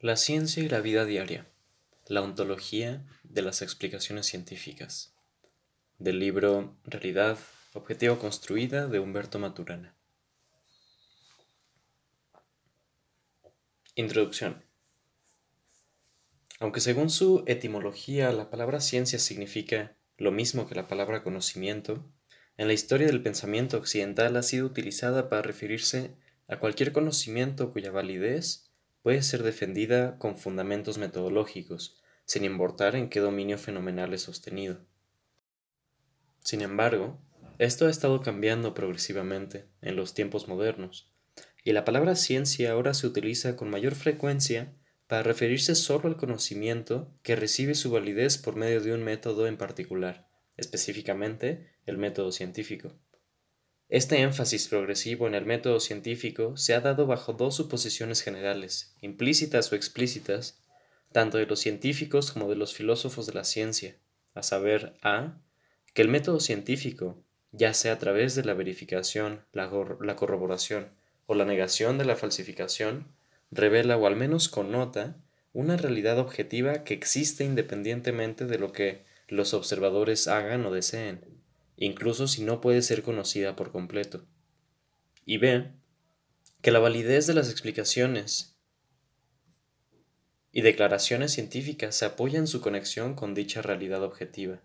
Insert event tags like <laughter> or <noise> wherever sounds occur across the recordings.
La ciencia y la vida diaria. La ontología de las explicaciones científicas. Del libro Realidad, Objetivo Construida de Humberto Maturana. Introducción. Aunque según su etimología la palabra ciencia significa lo mismo que la palabra conocimiento, en la historia del pensamiento occidental ha sido utilizada para referirse a cualquier conocimiento cuya validez puede ser defendida con fundamentos metodológicos, sin importar en qué dominio fenomenal es sostenido. Sin embargo, esto ha estado cambiando progresivamente en los tiempos modernos, y la palabra ciencia ahora se utiliza con mayor frecuencia para referirse solo al conocimiento que recibe su validez por medio de un método en particular, específicamente el método científico. Este énfasis progresivo en el método científico se ha dado bajo dos suposiciones generales, implícitas o explícitas, tanto de los científicos como de los filósofos de la ciencia, a saber, a, que el método científico, ya sea a través de la verificación, la, la corroboración o la negación de la falsificación, revela o al menos connota una realidad objetiva que existe independientemente de lo que los observadores hagan o deseen incluso si no puede ser conocida por completo. Y B, que la validez de las explicaciones y declaraciones científicas se apoya en su conexión con dicha realidad objetiva.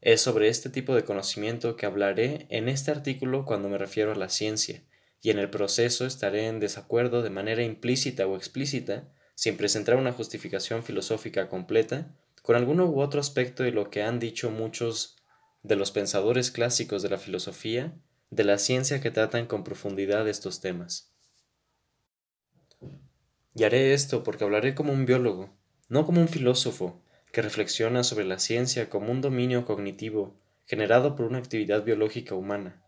Es sobre este tipo de conocimiento que hablaré en este artículo cuando me refiero a la ciencia, y en el proceso estaré en desacuerdo de manera implícita o explícita, sin presentar una justificación filosófica completa, con alguno u otro aspecto de lo que han dicho muchos de los pensadores clásicos de la filosofía, de la ciencia que tratan con profundidad estos temas. Y haré esto porque hablaré como un biólogo, no como un filósofo, que reflexiona sobre la ciencia como un dominio cognitivo generado por una actividad biológica humana.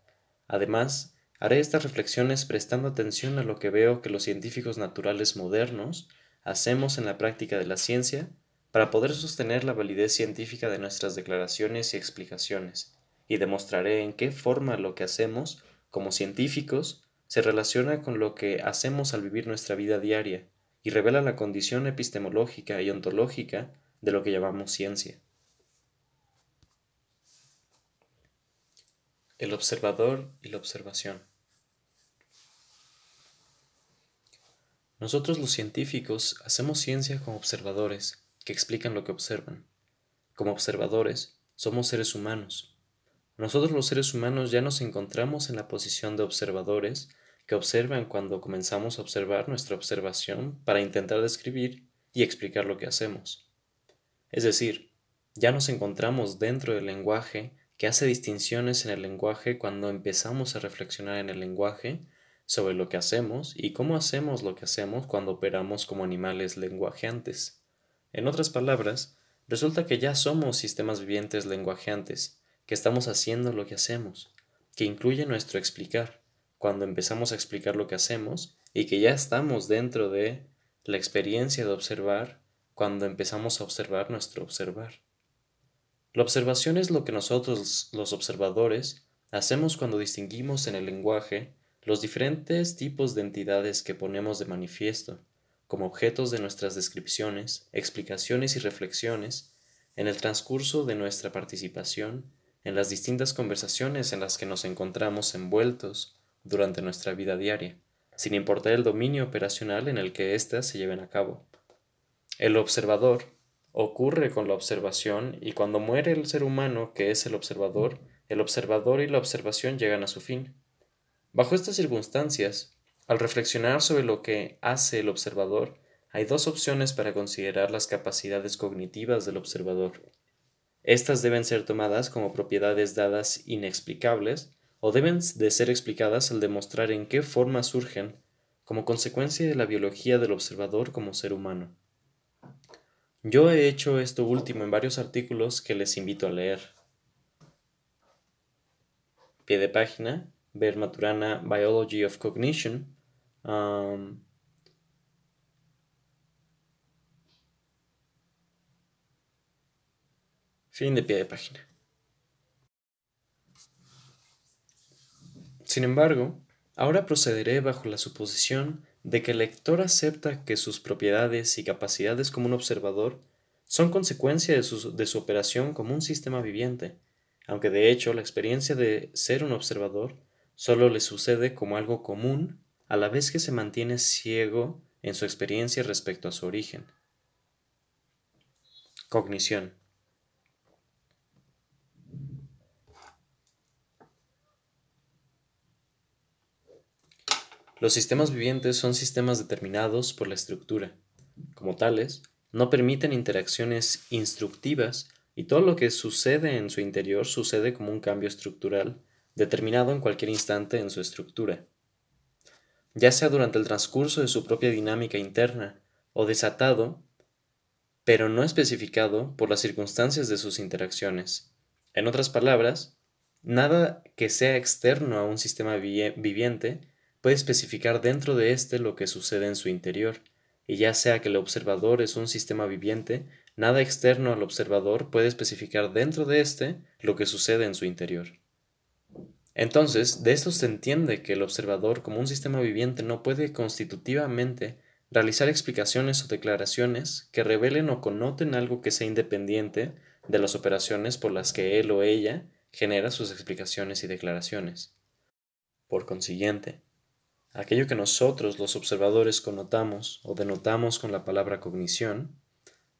Además, haré estas reflexiones prestando atención a lo que veo que los científicos naturales modernos hacemos en la práctica de la ciencia para poder sostener la validez científica de nuestras declaraciones y explicaciones, y demostraré en qué forma lo que hacemos como científicos se relaciona con lo que hacemos al vivir nuestra vida diaria y revela la condición epistemológica y ontológica de lo que llamamos ciencia. El observador y la observación. Nosotros los científicos hacemos ciencia como observadores que explican lo que observan. Como observadores, somos seres humanos. Nosotros los seres humanos ya nos encontramos en la posición de observadores que observan cuando comenzamos a observar nuestra observación para intentar describir y explicar lo que hacemos. Es decir, ya nos encontramos dentro del lenguaje que hace distinciones en el lenguaje cuando empezamos a reflexionar en el lenguaje sobre lo que hacemos y cómo hacemos lo que hacemos cuando operamos como animales lenguajeantes. En otras palabras, resulta que ya somos sistemas vivientes lenguajeantes, que estamos haciendo lo que hacemos, que incluye nuestro explicar, cuando empezamos a explicar lo que hacemos, y que ya estamos dentro de la experiencia de observar cuando empezamos a observar nuestro observar. La observación es lo que nosotros, los observadores, hacemos cuando distinguimos en el lenguaje los diferentes tipos de entidades que ponemos de manifiesto como objetos de nuestras descripciones, explicaciones y reflexiones en el transcurso de nuestra participación en las distintas conversaciones en las que nos encontramos envueltos durante nuestra vida diaria, sin importar el dominio operacional en el que éstas se lleven a cabo. El observador ocurre con la observación y cuando muere el ser humano que es el observador, el observador y la observación llegan a su fin. Bajo estas circunstancias, al reflexionar sobre lo que hace el observador, hay dos opciones para considerar las capacidades cognitivas del observador. Estas deben ser tomadas como propiedades dadas inexplicables o deben de ser explicadas al demostrar en qué forma surgen como consecuencia de la biología del observador como ser humano. Yo he hecho esto último en varios artículos que les invito a leer. Pie de página, ver Maturana Biology of Cognition, fin de pie de página. Sin embargo, ahora procederé bajo la suposición de que el lector acepta que sus propiedades y capacidades como un observador son consecuencia de su, de su operación como un sistema viviente, aunque de hecho la experiencia de ser un observador solo le sucede como algo común a la vez que se mantiene ciego en su experiencia respecto a su origen. Cognición. Los sistemas vivientes son sistemas determinados por la estructura. Como tales, no permiten interacciones instructivas y todo lo que sucede en su interior sucede como un cambio estructural determinado en cualquier instante en su estructura, ya sea durante el transcurso de su propia dinámica interna o desatado, pero no especificado por las circunstancias de sus interacciones. En otras palabras, nada que sea externo a un sistema viviente puede especificar dentro de éste lo que sucede en su interior, y ya sea que el observador es un sistema viviente, nada externo al observador puede especificar dentro de éste lo que sucede en su interior. Entonces, de esto se entiende que el observador como un sistema viviente no puede constitutivamente realizar explicaciones o declaraciones que revelen o connoten algo que sea independiente de las operaciones por las que él o ella genera sus explicaciones y declaraciones. Por consiguiente, aquello que nosotros los observadores connotamos o denotamos con la palabra cognición,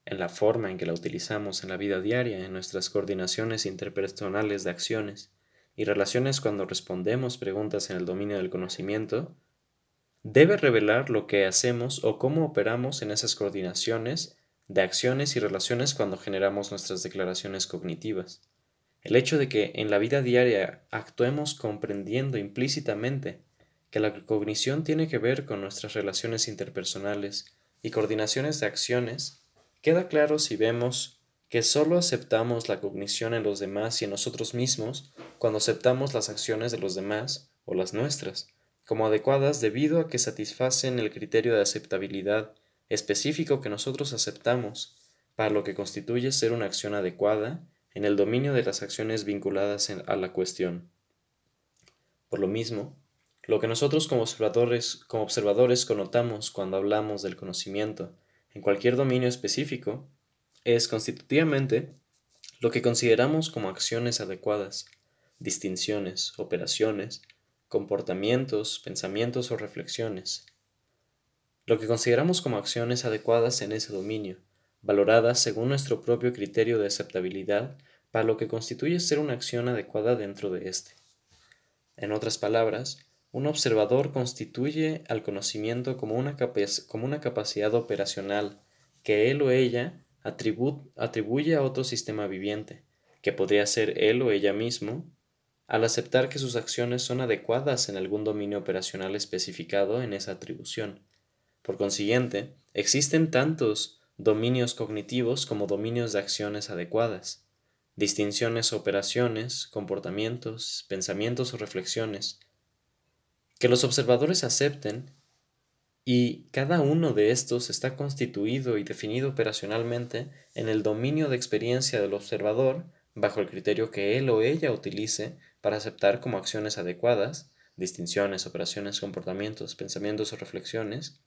en la forma en que la utilizamos en la vida diaria, en nuestras coordinaciones interpersonales de acciones, y relaciones cuando respondemos preguntas en el dominio del conocimiento, debe revelar lo que hacemos o cómo operamos en esas coordinaciones de acciones y relaciones cuando generamos nuestras declaraciones cognitivas. El hecho de que en la vida diaria actuemos comprendiendo implícitamente que la cognición tiene que ver con nuestras relaciones interpersonales y coordinaciones de acciones, queda claro si vemos que solo aceptamos la cognición en los demás y en nosotros mismos cuando aceptamos las acciones de los demás o las nuestras como adecuadas debido a que satisfacen el criterio de aceptabilidad específico que nosotros aceptamos para lo que constituye ser una acción adecuada en el dominio de las acciones vinculadas a la cuestión. Por lo mismo, lo que nosotros como observadores, como observadores connotamos cuando hablamos del conocimiento en cualquier dominio específico es constitutivamente lo que consideramos como acciones adecuadas, distinciones, operaciones, comportamientos, pensamientos o reflexiones. Lo que consideramos como acciones adecuadas en ese dominio, valoradas según nuestro propio criterio de aceptabilidad para lo que constituye ser una acción adecuada dentro de éste. En otras palabras, un observador constituye al conocimiento como una, como una capacidad operacional que él o ella atribuye a otro sistema viviente, que podría ser él o ella mismo, al aceptar que sus acciones son adecuadas en algún dominio operacional especificado en esa atribución. Por consiguiente, existen tantos dominios cognitivos como dominios de acciones adecuadas, distinciones operaciones, comportamientos, pensamientos o reflexiones, que los observadores acepten y cada uno de estos está constituido y definido operacionalmente en el dominio de experiencia del observador bajo el criterio que él o ella utilice para aceptar como acciones adecuadas, distinciones, operaciones, comportamientos, pensamientos o reflexiones,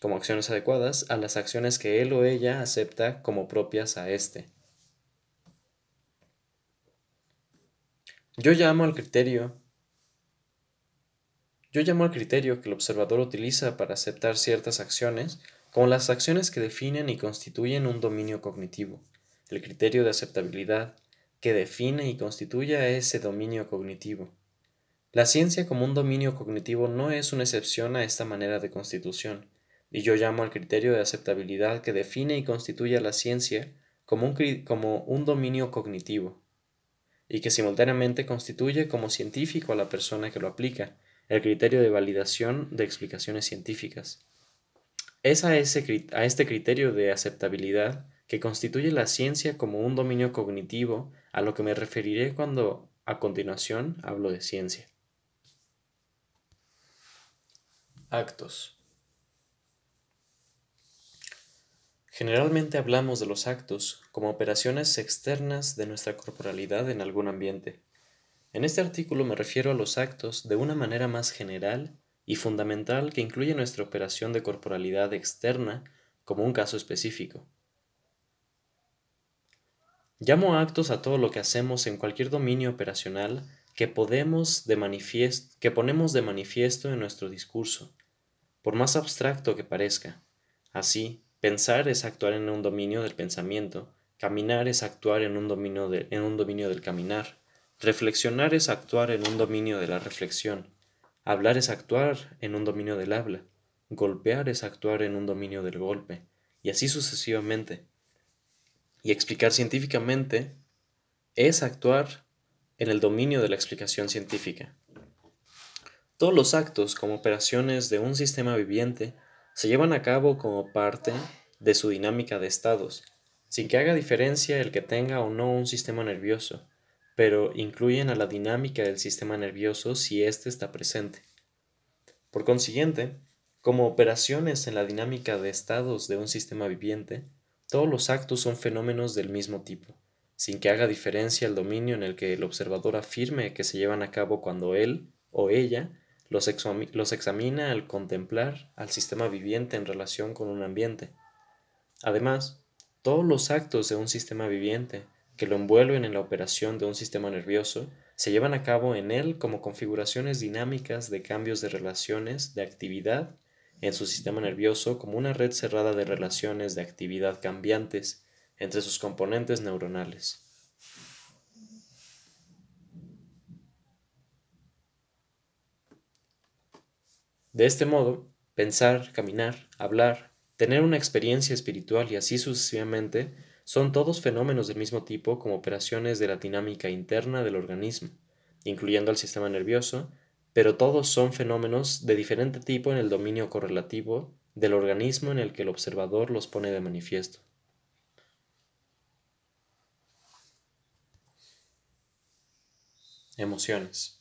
como acciones adecuadas a las acciones que él o ella acepta como propias a éste. Yo llamo al criterio yo llamo al criterio que el observador utiliza para aceptar ciertas acciones como las acciones que definen y constituyen un dominio cognitivo, el criterio de aceptabilidad que define y constituye a ese dominio cognitivo. La ciencia como un dominio cognitivo no es una excepción a esta manera de constitución, y yo llamo al criterio de aceptabilidad que define y constituye a la ciencia como un, como un dominio cognitivo, y que simultáneamente constituye como científico a la persona que lo aplica, el criterio de validación de explicaciones científicas. Es a, ese, a este criterio de aceptabilidad que constituye la ciencia como un dominio cognitivo a lo que me referiré cuando a continuación hablo de ciencia. Actos. Generalmente hablamos de los actos como operaciones externas de nuestra corporalidad en algún ambiente. En este artículo me refiero a los actos de una manera más general y fundamental que incluye nuestra operación de corporalidad externa como un caso específico. Llamo actos a todo lo que hacemos en cualquier dominio operacional que, podemos de que ponemos de manifiesto en nuestro discurso, por más abstracto que parezca. Así, pensar es actuar en un dominio del pensamiento, caminar es actuar en un dominio, en un dominio del caminar, reflexionar es actuar en un dominio de la reflexión, hablar es actuar en un dominio del habla, golpear es actuar en un dominio del golpe, y así sucesivamente. Y explicar científicamente es actuar en el dominio de la explicación científica. Todos los actos como operaciones de un sistema viviente se llevan a cabo como parte de su dinámica de estados, sin que haga diferencia el que tenga o no un sistema nervioso, pero incluyen a la dinámica del sistema nervioso si éste está presente. Por consiguiente, como operaciones en la dinámica de estados de un sistema viviente, todos los actos son fenómenos del mismo tipo, sin que haga diferencia el dominio en el que el observador afirme que se llevan a cabo cuando él o ella los, examina al contemplar al sistema viviente en relación con un ambiente. Además, todos los actos de un sistema viviente que lo envuelven en la operación de un sistema nervioso se llevan a cabo en él como configuraciones dinámicas de cambios de relaciones de actividad en su sistema nervioso como una red cerrada de relaciones de actividad cambiantes entre sus componentes neuronales. De este modo, pensar, caminar, hablar, tener una experiencia espiritual y así sucesivamente son todos fenómenos del mismo tipo como operaciones de la dinámica interna del organismo, incluyendo al sistema nervioso, pero todos son fenómenos de diferente tipo en el dominio correlativo del organismo en el que el observador los pone de manifiesto. Emociones.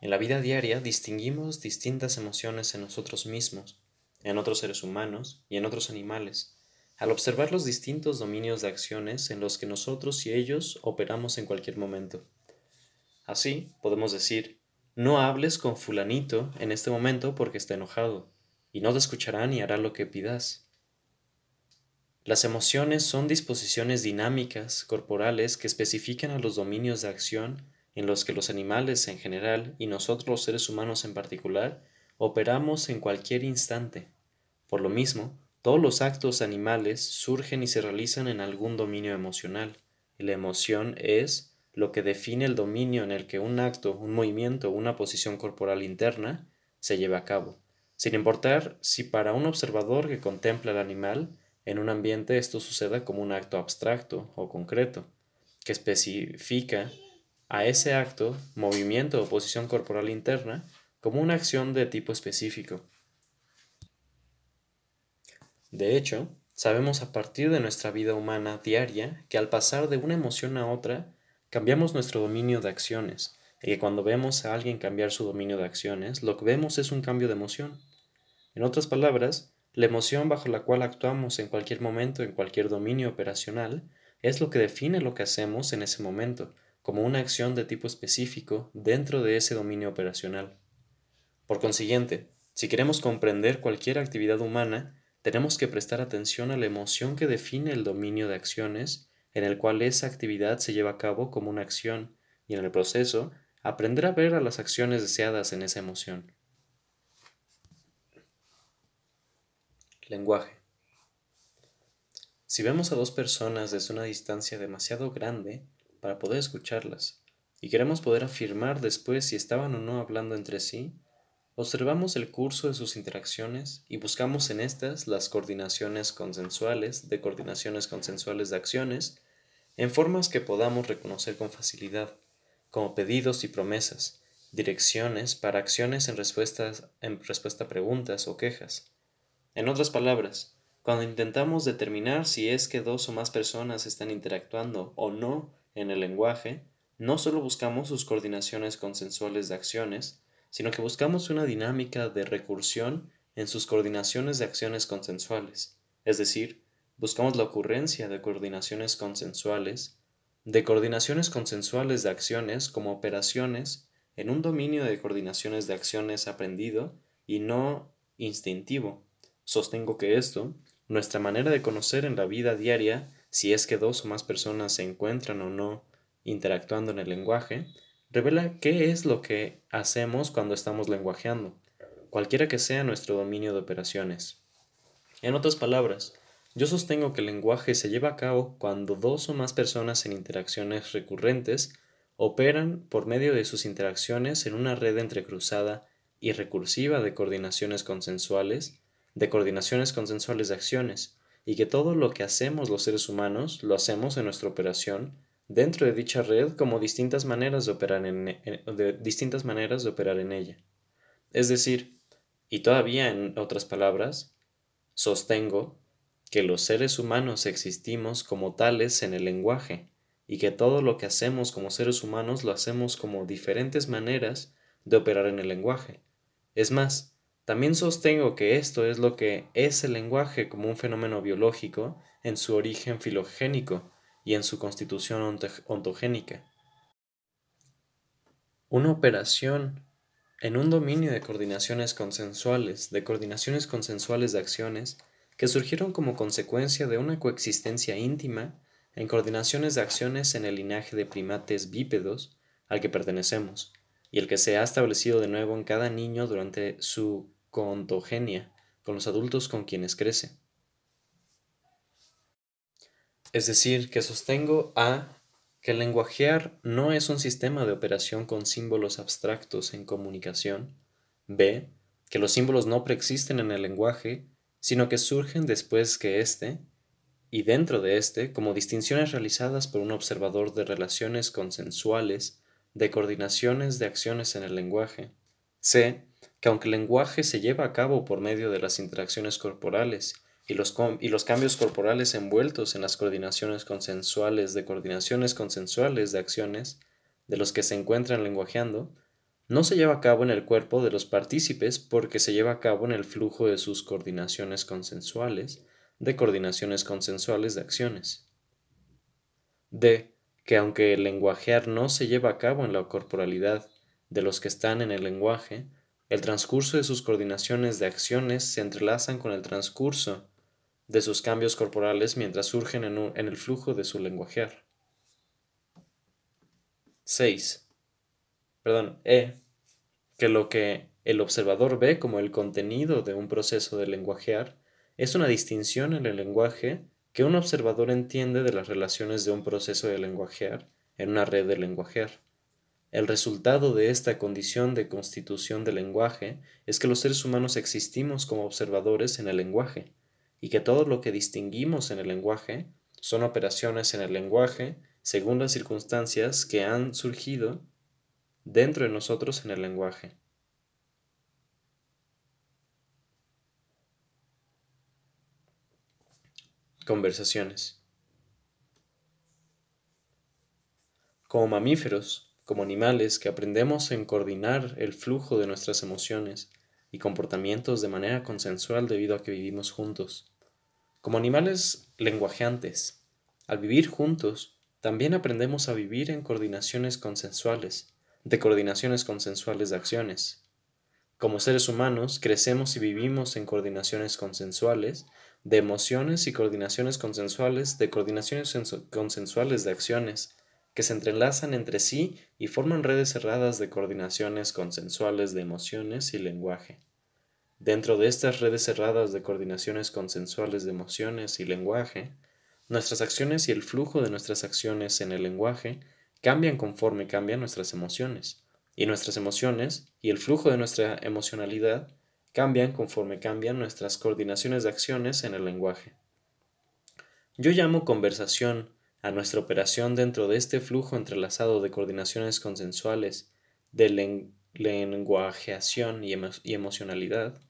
En la vida diaria distinguimos distintas emociones en nosotros mismos, en otros seres humanos y en otros animales, al observar los distintos dominios de acciones en los que nosotros y ellos operamos en cualquier momento. Así, podemos decir, no hables con fulanito en este momento porque está enojado, y no te escuchará ni hará lo que pidas. Las emociones son disposiciones dinámicas, corporales, que especifican a los dominios de acción en los que los animales en general y nosotros los seres humanos en particular operamos en cualquier instante. Por lo mismo, todos los actos animales surgen y se realizan en algún dominio emocional, y la emoción es lo que define el dominio en el que un acto, un movimiento o una posición corporal interna se lleva a cabo, sin importar si para un observador que contempla al animal en un ambiente esto suceda como un acto abstracto o concreto, que especifica a ese acto, movimiento o posición corporal interna como una acción de tipo específico. De hecho, sabemos a partir de nuestra vida humana diaria que al pasar de una emoción a otra, Cambiamos nuestro dominio de acciones, y que cuando vemos a alguien cambiar su dominio de acciones, lo que vemos es un cambio de emoción. En otras palabras, la emoción bajo la cual actuamos en cualquier momento en cualquier dominio operacional es lo que define lo que hacemos en ese momento, como una acción de tipo específico dentro de ese dominio operacional. Por consiguiente, si queremos comprender cualquier actividad humana, tenemos que prestar atención a la emoción que define el dominio de acciones en el cual esa actividad se lleva a cabo como una acción y en el proceso aprender a ver a las acciones deseadas en esa emoción. Lenguaje. Si vemos a dos personas desde una distancia demasiado grande para poder escucharlas y queremos poder afirmar después si estaban o no hablando entre sí, observamos el curso de sus interacciones y buscamos en estas las coordinaciones consensuales de coordinaciones consensuales de acciones en formas que podamos reconocer con facilidad, como pedidos y promesas, direcciones para acciones en, respuestas, en respuesta a preguntas o quejas. En otras palabras, cuando intentamos determinar si es que dos o más personas están interactuando o no en el lenguaje, no solo buscamos sus coordinaciones consensuales de acciones, sino que buscamos una dinámica de recursión en sus coordinaciones de acciones consensuales, es decir, buscamos la ocurrencia de coordinaciones consensuales, de coordinaciones consensuales de acciones como operaciones en un dominio de coordinaciones de acciones aprendido y no instintivo. Sostengo que esto, nuestra manera de conocer en la vida diaria, si es que dos o más personas se encuentran o no interactuando en el lenguaje, revela qué es lo que hacemos cuando estamos lenguajeando, cualquiera que sea nuestro dominio de operaciones. En otras palabras, yo sostengo que el lenguaje se lleva a cabo cuando dos o más personas en interacciones recurrentes operan por medio de sus interacciones en una red entrecruzada y recursiva de coordinaciones consensuales, de coordinaciones consensuales de acciones, y que todo lo que hacemos los seres humanos lo hacemos en nuestra operación dentro de dicha red como distintas maneras de operar en, de distintas maneras de operar en ella. Es decir, y todavía en otras palabras, sostengo que los seres humanos existimos como tales en el lenguaje y que todo lo que hacemos como seres humanos lo hacemos como diferentes maneras de operar en el lenguaje. Es más, también sostengo que esto es lo que es el lenguaje como un fenómeno biológico en su origen filogénico y en su constitución ontogénica. Una operación en un dominio de coordinaciones consensuales, de coordinaciones consensuales de acciones, que surgieron como consecuencia de una coexistencia íntima en coordinaciones de acciones en el linaje de primates bípedos al que pertenecemos, y el que se ha establecido de nuevo en cada niño durante su contogenia con los adultos con quienes crece. Es decir, que sostengo A que el lenguajear no es un sistema de operación con símbolos abstractos en comunicación, B que los símbolos no preexisten en el lenguaje, sino que surgen después que éste, y dentro de éste, como distinciones realizadas por un observador de relaciones consensuales, de coordinaciones de acciones en el lenguaje. C. Que aunque el lenguaje se lleva a cabo por medio de las interacciones corporales y los, y los cambios corporales envueltos en las coordinaciones consensuales de coordinaciones consensuales de acciones de los que se encuentran lenguajeando, no se lleva a cabo en el cuerpo de los partícipes porque se lleva a cabo en el flujo de sus coordinaciones consensuales de coordinaciones consensuales de acciones. D. Que aunque el lenguajear no se lleva a cabo en la corporalidad de los que están en el lenguaje, el transcurso de sus coordinaciones de acciones se entrelazan con el transcurso de sus cambios corporales mientras surgen en, en el flujo de su lenguajear. 6. Perdón, E. Que lo que el observador ve como el contenido de un proceso de lenguajear es una distinción en el lenguaje que un observador entiende de las relaciones de un proceso de lenguajear en una red de lenguajear. El resultado de esta condición de constitución del lenguaje es que los seres humanos existimos como observadores en el lenguaje, y que todo lo que distinguimos en el lenguaje son operaciones en el lenguaje según las circunstancias que han surgido dentro de nosotros en el lenguaje. Conversaciones. Como mamíferos, como animales que aprendemos en coordinar el flujo de nuestras emociones y comportamientos de manera consensual debido a que vivimos juntos. Como animales lenguajeantes, al vivir juntos, también aprendemos a vivir en coordinaciones consensuales, de coordinaciones consensuales de acciones. Como seres humanos, crecemos y vivimos en coordinaciones consensuales de emociones y coordinaciones consensuales, de coordinaciones consensuales de acciones, que se entrelazan entre sí y forman redes cerradas de coordinaciones consensuales de emociones y lenguaje. Dentro de estas redes cerradas de coordinaciones consensuales de emociones y lenguaje, nuestras acciones y el flujo de nuestras acciones en el lenguaje cambian conforme cambian nuestras emociones, y nuestras emociones y el flujo de nuestra emocionalidad cambian conforme cambian nuestras coordinaciones de acciones en el lenguaje. Yo llamo conversación a nuestra operación dentro de este flujo entrelazado de coordinaciones consensuales, de lenguajeación y, y emocionalidad,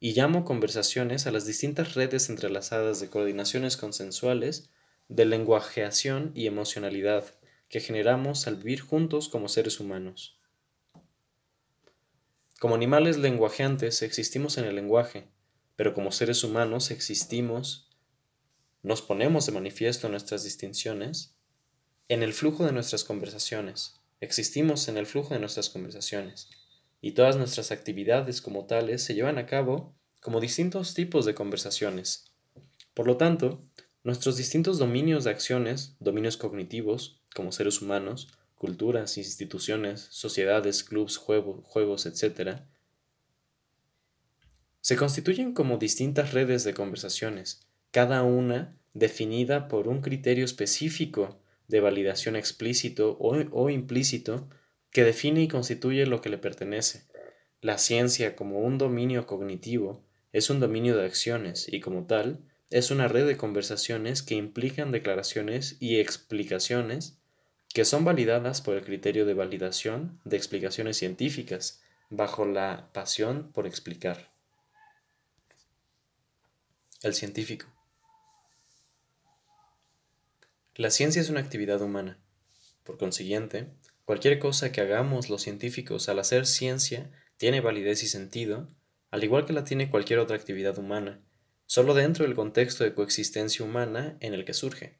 y llamo conversaciones a las distintas redes entrelazadas de coordinaciones consensuales, de lenguajeación y emocionalidad que generamos al vivir juntos como seres humanos. Como animales lenguajeantes existimos en el lenguaje, pero como seres humanos existimos, nos ponemos de manifiesto nuestras distinciones en el flujo de nuestras conversaciones, existimos en el flujo de nuestras conversaciones, y todas nuestras actividades como tales se llevan a cabo como distintos tipos de conversaciones. Por lo tanto, nuestros distintos dominios de acciones, dominios cognitivos, como seres humanos, culturas, instituciones, sociedades, clubs, juegos, etc., se constituyen como distintas redes de conversaciones, cada una definida por un criterio específico de validación explícito o, o, implícito que define y constituye lo que le pertenece. La ciencia como un dominio cognitivo es un dominio de acciones y como tal es una red de conversaciones que implican declaraciones y explicaciones que son validadas por el criterio de validación de explicaciones científicas bajo la pasión por explicar. El científico. La ciencia es una actividad humana. Por consiguiente, cualquier cosa que hagamos los científicos al hacer ciencia tiene validez y sentido, al igual que la tiene cualquier otra actividad humana, solo dentro del contexto de coexistencia humana en el que surge.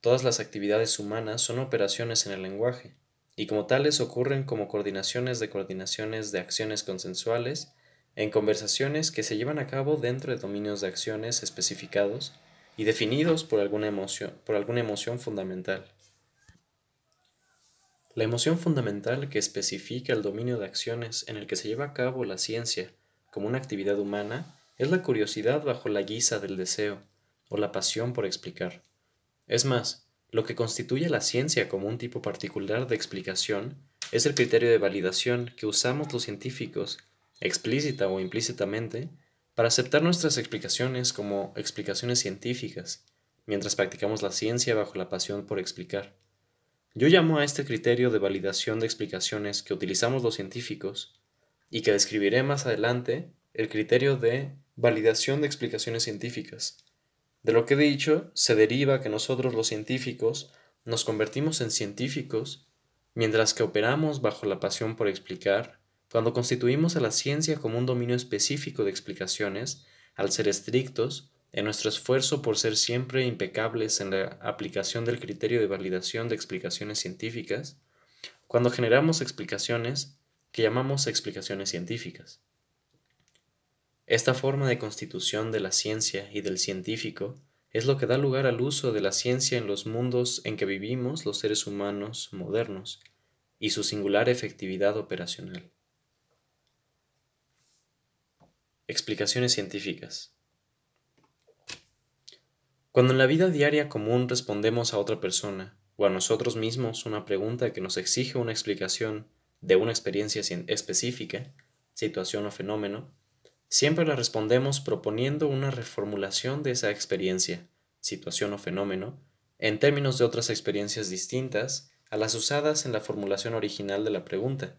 Todas las actividades humanas son operaciones en el lenguaje, y como tales ocurren como coordinaciones de coordinaciones de acciones consensuales en conversaciones que se llevan a cabo dentro de dominios de acciones especificados y definidos por alguna emoción, por alguna emoción fundamental. La emoción fundamental que especifica el dominio de acciones en el que se lleva a cabo la ciencia como una actividad humana es la curiosidad bajo la guisa del deseo o la pasión por explicar. Es más, lo que constituye la ciencia como un tipo particular de explicación es el criterio de validación que usamos los científicos explícita o implícitamente, para aceptar nuestras explicaciones como explicaciones científicas, mientras practicamos la ciencia bajo la pasión por explicar. Yo llamo a este criterio de validación de explicaciones que utilizamos los científicos, y que describiré más adelante, el criterio de validación de explicaciones científicas. De lo que he dicho, se deriva que nosotros los científicos nos convertimos en científicos mientras que operamos bajo la pasión por explicar cuando constituimos a la ciencia como un dominio específico de explicaciones, al ser estrictos, en nuestro esfuerzo por ser siempre impecables en la aplicación del criterio de validación de explicaciones científicas, cuando generamos explicaciones que llamamos explicaciones científicas. Esta forma de constitución de la ciencia y del científico es lo que da lugar al uso de la ciencia en los mundos en que vivimos los seres humanos modernos y su singular efectividad operacional. Explicaciones científicas. Cuando en la vida diaria común respondemos a otra persona o a nosotros mismos una pregunta que nos exige una explicación de una experiencia específica, situación o fenómeno, siempre la respondemos proponiendo una reformulación de esa experiencia, situación o fenómeno, en términos de otras experiencias distintas a las usadas en la formulación original de la pregunta.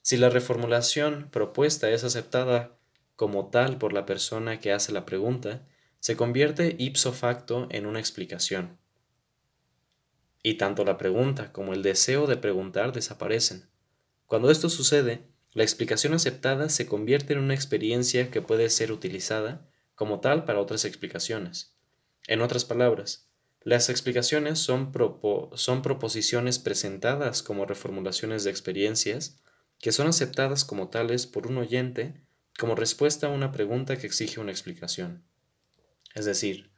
Si la reformulación propuesta es aceptada como tal por la persona que hace la pregunta, se convierte ipso facto en una explicación. Y tanto la pregunta como el deseo de preguntar desaparecen. Cuando esto sucede, la explicación aceptada se convierte en una experiencia que puede ser utilizada como tal para otras explicaciones. En otras palabras, las explicaciones son, son proposiciones presentadas como reformulaciones de experiencias que son aceptadas como tales por un oyente como respuesta a una pregunta que exige una explicación. Es decir,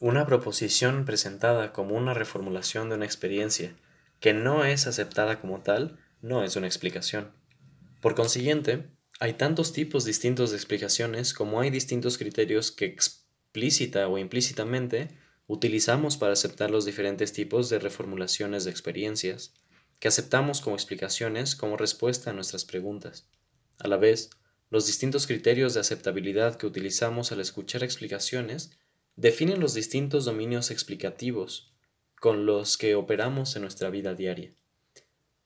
una proposición presentada como una reformulación de una experiencia que no es aceptada como tal no es una explicación. Por consiguiente, hay tantos tipos distintos de explicaciones como hay distintos criterios que explícita o implícitamente utilizamos para aceptar los diferentes tipos de reformulaciones de experiencias que aceptamos como explicaciones como respuesta a nuestras preguntas. A la vez, los distintos criterios de aceptabilidad que utilizamos al escuchar explicaciones definen los distintos dominios explicativos con los que operamos en nuestra vida diaria.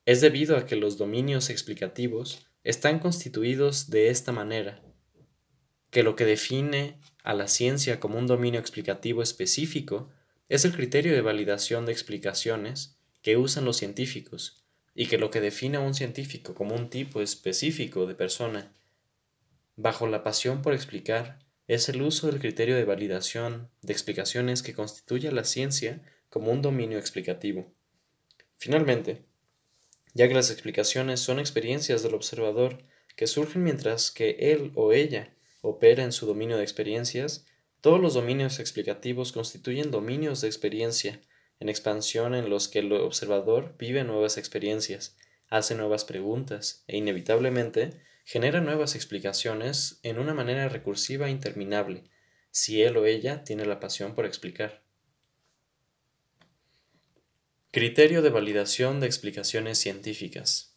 Es debido a que los dominios explicativos están constituidos de esta manera, que lo que define a la ciencia como un dominio explicativo específico es el criterio de validación de explicaciones que usan los científicos, y que lo que define a un científico como un tipo específico de persona bajo la pasión por explicar, es el uso del criterio de validación de explicaciones que constituye a la ciencia como un dominio explicativo. Finalmente, ya que las explicaciones son experiencias del observador que surgen mientras que él o ella opera en su dominio de experiencias, todos los dominios explicativos constituyen dominios de experiencia en expansión en los que el observador vive nuevas experiencias, hace nuevas preguntas e inevitablemente genera nuevas explicaciones en una manera recursiva e interminable, si él o ella tiene la pasión por explicar. Criterio de validación de explicaciones científicas.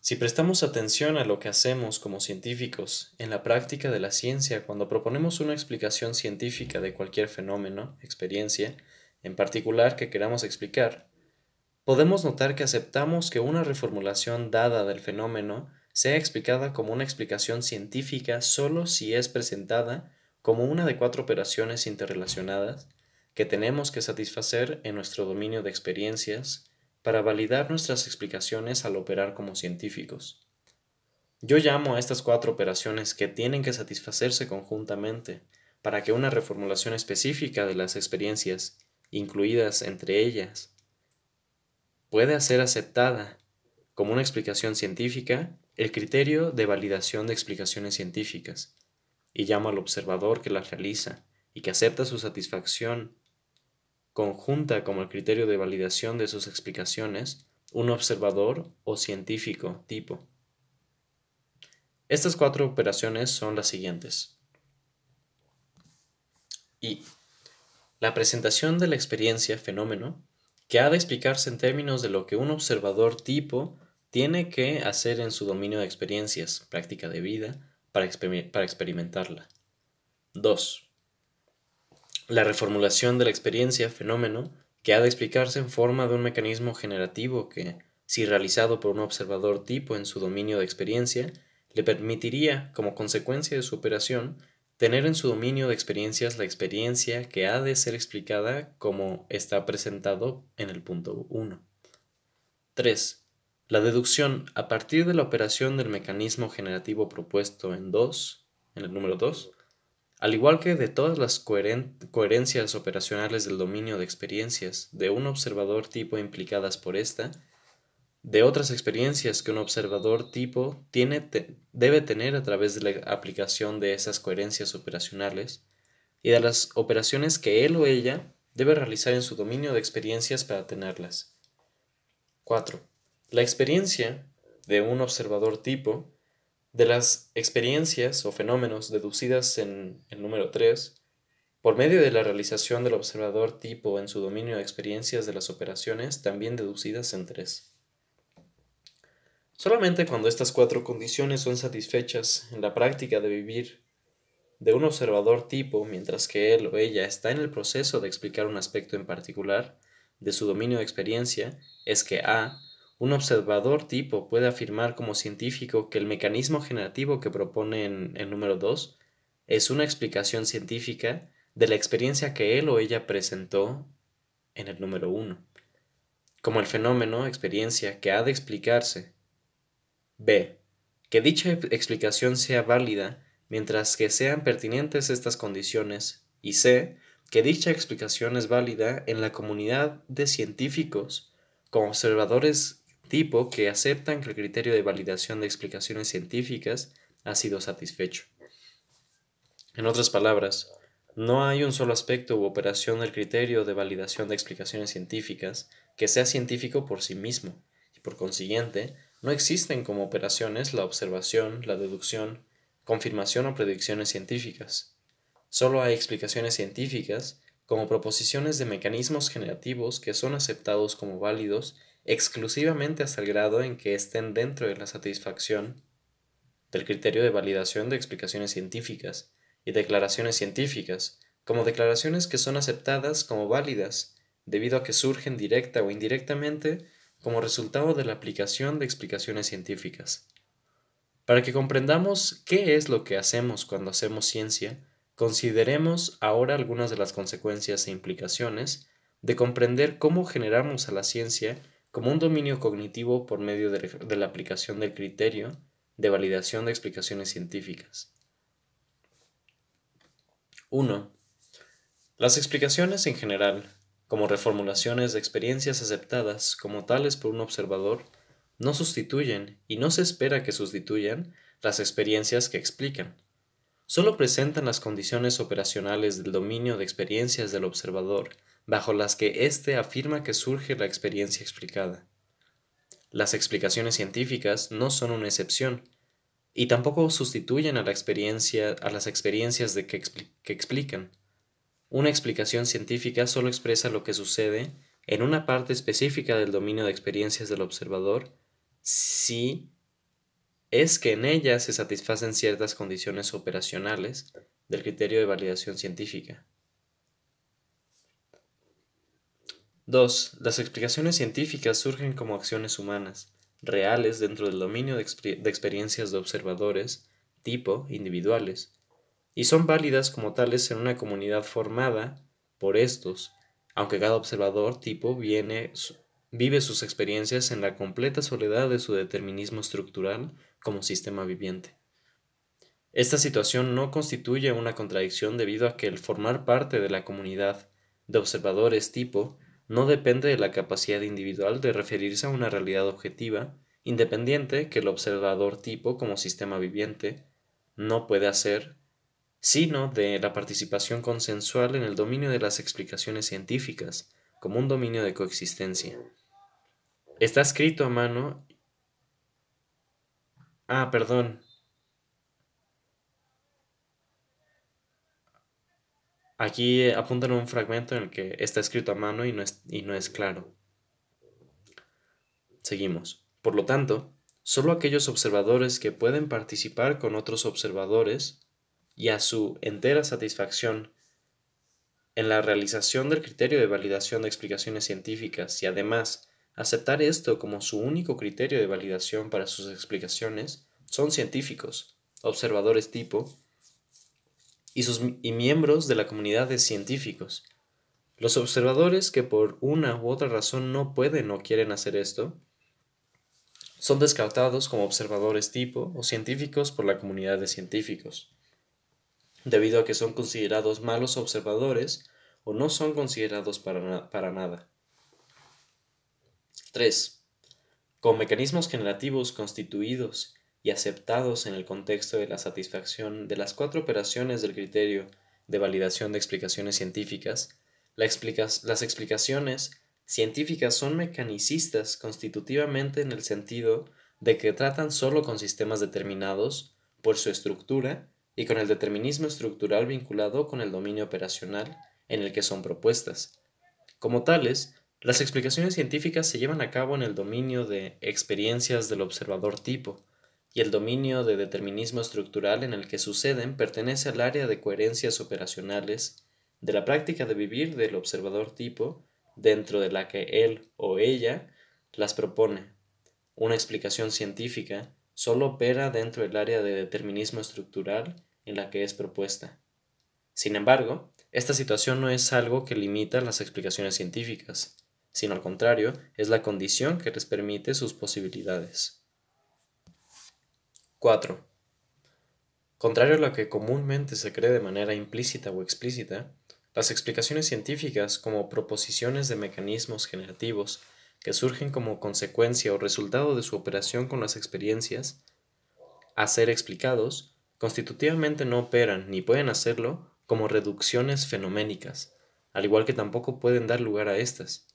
Si prestamos atención a lo que hacemos como científicos en la práctica de la ciencia cuando proponemos una explicación científica de cualquier fenómeno, experiencia, en particular que queramos explicar, podemos notar que aceptamos que una reformulación dada del fenómeno sea explicada como una explicación científica solo si es presentada como una de cuatro operaciones interrelacionadas que tenemos que satisfacer en nuestro dominio de experiencias para validar nuestras explicaciones al operar como científicos. Yo llamo a estas cuatro operaciones que tienen que satisfacerse conjuntamente para que una reformulación específica de las experiencias, incluidas entre ellas, pueda ser aceptada como una explicación científica el criterio de validación de explicaciones científicas, y llamo al observador que las realiza y que acepta su satisfacción conjunta como el criterio de validación de sus explicaciones un observador o científico tipo. Estas cuatro operaciones son las siguientes. Y la presentación de la experiencia fenómeno que ha de explicarse en términos de lo que un observador tipo tiene que hacer en su dominio de experiencias, práctica de vida, para, para experimentarla. 2 la reformulación de la experiencia fenómeno que ha de explicarse en forma de un mecanismo generativo que, si realizado por un observador tipo en su dominio de experiencia, le permitiría, como consecuencia de su operación, tener en su dominio de experiencias la experiencia que ha de ser explicada como está presentado en el punto 1. 3. La deducción a partir de la operación del mecanismo generativo propuesto en 2, en el número 2, al igual que de todas las coherencias operacionales del dominio de experiencias de un observador tipo implicadas por esta, de otras experiencias que un observador tipo tiene, debe tener a través de la aplicación de esas coherencias operacionales, y de las operaciones que él o ella debe realizar en su dominio de experiencias para tenerlas. 4. La experiencia de un observador tipo de las experiencias o fenómenos deducidas en el número 3, por medio de la realización del observador tipo en su dominio de experiencias de las operaciones también deducidas en 3. Solamente cuando estas cuatro condiciones son satisfechas en la práctica de vivir de un observador tipo mientras que él o ella está en el proceso de explicar un aspecto en particular de su dominio de experiencia, es que A un observador tipo puede afirmar como científico que el mecanismo generativo que propone en el número 2 es una explicación científica de la experiencia que él o ella presentó en el número 1, como el fenómeno, experiencia que ha de explicarse. B. Que dicha explicación sea válida mientras que sean pertinentes estas condiciones. Y C. Que dicha explicación es válida en la comunidad de científicos como observadores tipo que aceptan que el criterio de validación de explicaciones científicas ha sido satisfecho. En otras palabras, no hay un solo aspecto u operación del criterio de validación de explicaciones científicas que sea científico por sí mismo, y por consiguiente, no existen como operaciones la observación, la deducción, confirmación o predicciones científicas. Solo hay explicaciones científicas como proposiciones de mecanismos generativos que son aceptados como válidos exclusivamente hasta el grado en que estén dentro de la satisfacción del criterio de validación de explicaciones científicas y declaraciones científicas, como declaraciones que son aceptadas como válidas debido a que surgen directa o indirectamente como resultado de la aplicación de explicaciones científicas. Para que comprendamos qué es lo que hacemos cuando hacemos ciencia, consideremos ahora algunas de las consecuencias e implicaciones de comprender cómo generamos a la ciencia como un dominio cognitivo por medio de, la aplicación del criterio de validación de explicaciones científicas. 1. Las explicaciones en general, como reformulaciones de experiencias aceptadas como tales por un observador, no sustituyen y no se espera que sustituyan las experiencias que explican. Solo presentan las condiciones operacionales del dominio de experiencias del observador bajo las que éste afirma que surge la experiencia explicada. Las explicaciones científicas no son una excepción, y tampoco sustituyen a, las experiencias de que explican. Una explicación científica solo expresa lo que sucede en una parte específica del dominio de experiencias del observador si es que en ella se satisfacen ciertas condiciones operacionales del criterio de validación científica. 2. Las explicaciones científicas surgen como acciones humanas reales dentro del dominio de, experiencias de observadores, tipo, individuales, y son válidas como tales en una comunidad formada por estos, aunque cada observador tipo vive sus experiencias en la completa soledad de su determinismo estructural como sistema viviente. Esta situación no constituye una contradicción debido a que el formar parte de la comunidad de observadores tipo no depende de la capacidad individual de referirse a una realidad objetiva, independiente que el observador tipo como sistema viviente no puede hacer, sino de la participación consensual en el dominio de las explicaciones científicas, como un dominio de coexistencia. Está escrito a mano. Ah, perdón, Aquí apuntan un fragmento en el que está escrito a mano y no es, y no es claro. Seguimos. Por lo tanto, solo aquellos observadores que pueden participar con otros observadores y a su entera satisfacción en la realización del criterio de validación de explicaciones científicas y además aceptar esto como su único criterio de validación para sus explicaciones son científicos, observadores tipo, y, sus, y miembros de la comunidad de científicos. Los observadores que por una u otra razón no pueden o quieren hacer esto, son descartados como observadores tipo o científicos por la comunidad de científicos, debido a que son considerados malos observadores o no son considerados para, para nada. 3. Con mecanismos generativos constituidos y aceptados en el contexto de la satisfacción de las cuatro operaciones del criterio de validación de explicaciones científicas, las explicaciones científicas son mecanicistas constitutivamente en el sentido de que tratan solo con sistemas determinados por su estructura y con el determinismo estructural vinculado con el dominio operacional en el que son propuestas. Como tales, las explicaciones científicas se llevan a cabo en el dominio de experiencias del observador tipo, y el dominio de determinismo estructural en el que suceden pertenece al área de coherencias operacionales de la práctica de vivir del observador tipo dentro de la que él o ella las propone. Una explicación científica solo opera dentro del área de determinismo estructural en la que es propuesta. Sin embargo, esta situación no es algo que limita las explicaciones científicas, sino al contrario, es la condición que les permite sus posibilidades. 4. Contrario a lo que comúnmente se cree de manera implícita o explícita, las explicaciones científicas como proposiciones de mecanismos generativos que surgen como consecuencia o resultado de su operación con las experiencias a ser explicados, constitutivamente no operan ni pueden hacerlo como reducciones fenoménicas, al igual que tampoco pueden dar lugar a estas.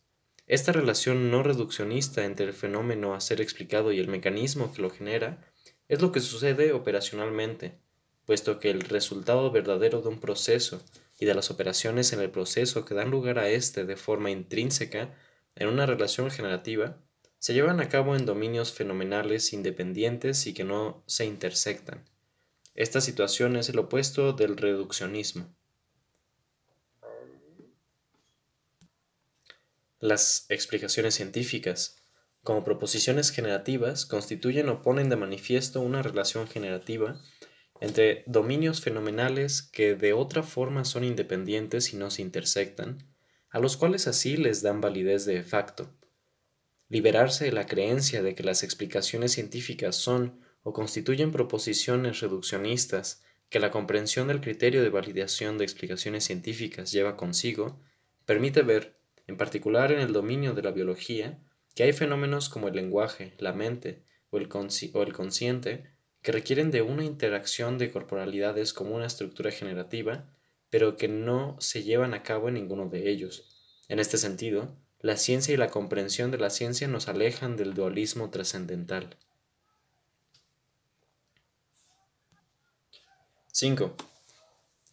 Esta relación no reduccionista entre el fenómeno a ser explicado y el mecanismo que lo genera es lo que sucede operacionalmente, puesto que el resultado verdadero de un proceso y de las operaciones en el proceso que dan lugar a éste de forma intrínseca en una relación generativa se llevan a cabo en dominios fenomenales independientes y que no se intersectan. Esta situación es el opuesto del reduccionismo. Las explicaciones científicas como proposiciones generativas, constituyen o ponen de manifiesto una relación generativa entre dominios fenomenales que de otra forma son independientes y no se intersectan, a los cuales así les dan validez de facto. Liberarse de la creencia de que las explicaciones científicas son o constituyen proposiciones reduccionistas que la comprensión del criterio de validación de explicaciones científicas lleva consigo, permite ver en particular en el dominio de la biología, que hay fenómenos como el lenguaje, la mente o el, o el consciente que requieren de una interacción de corporalidades como una estructura generativa, pero que no se llevan a cabo en ninguno de ellos. En este sentido, la ciencia y la comprensión de la ciencia nos alejan del dualismo trascendental. 5.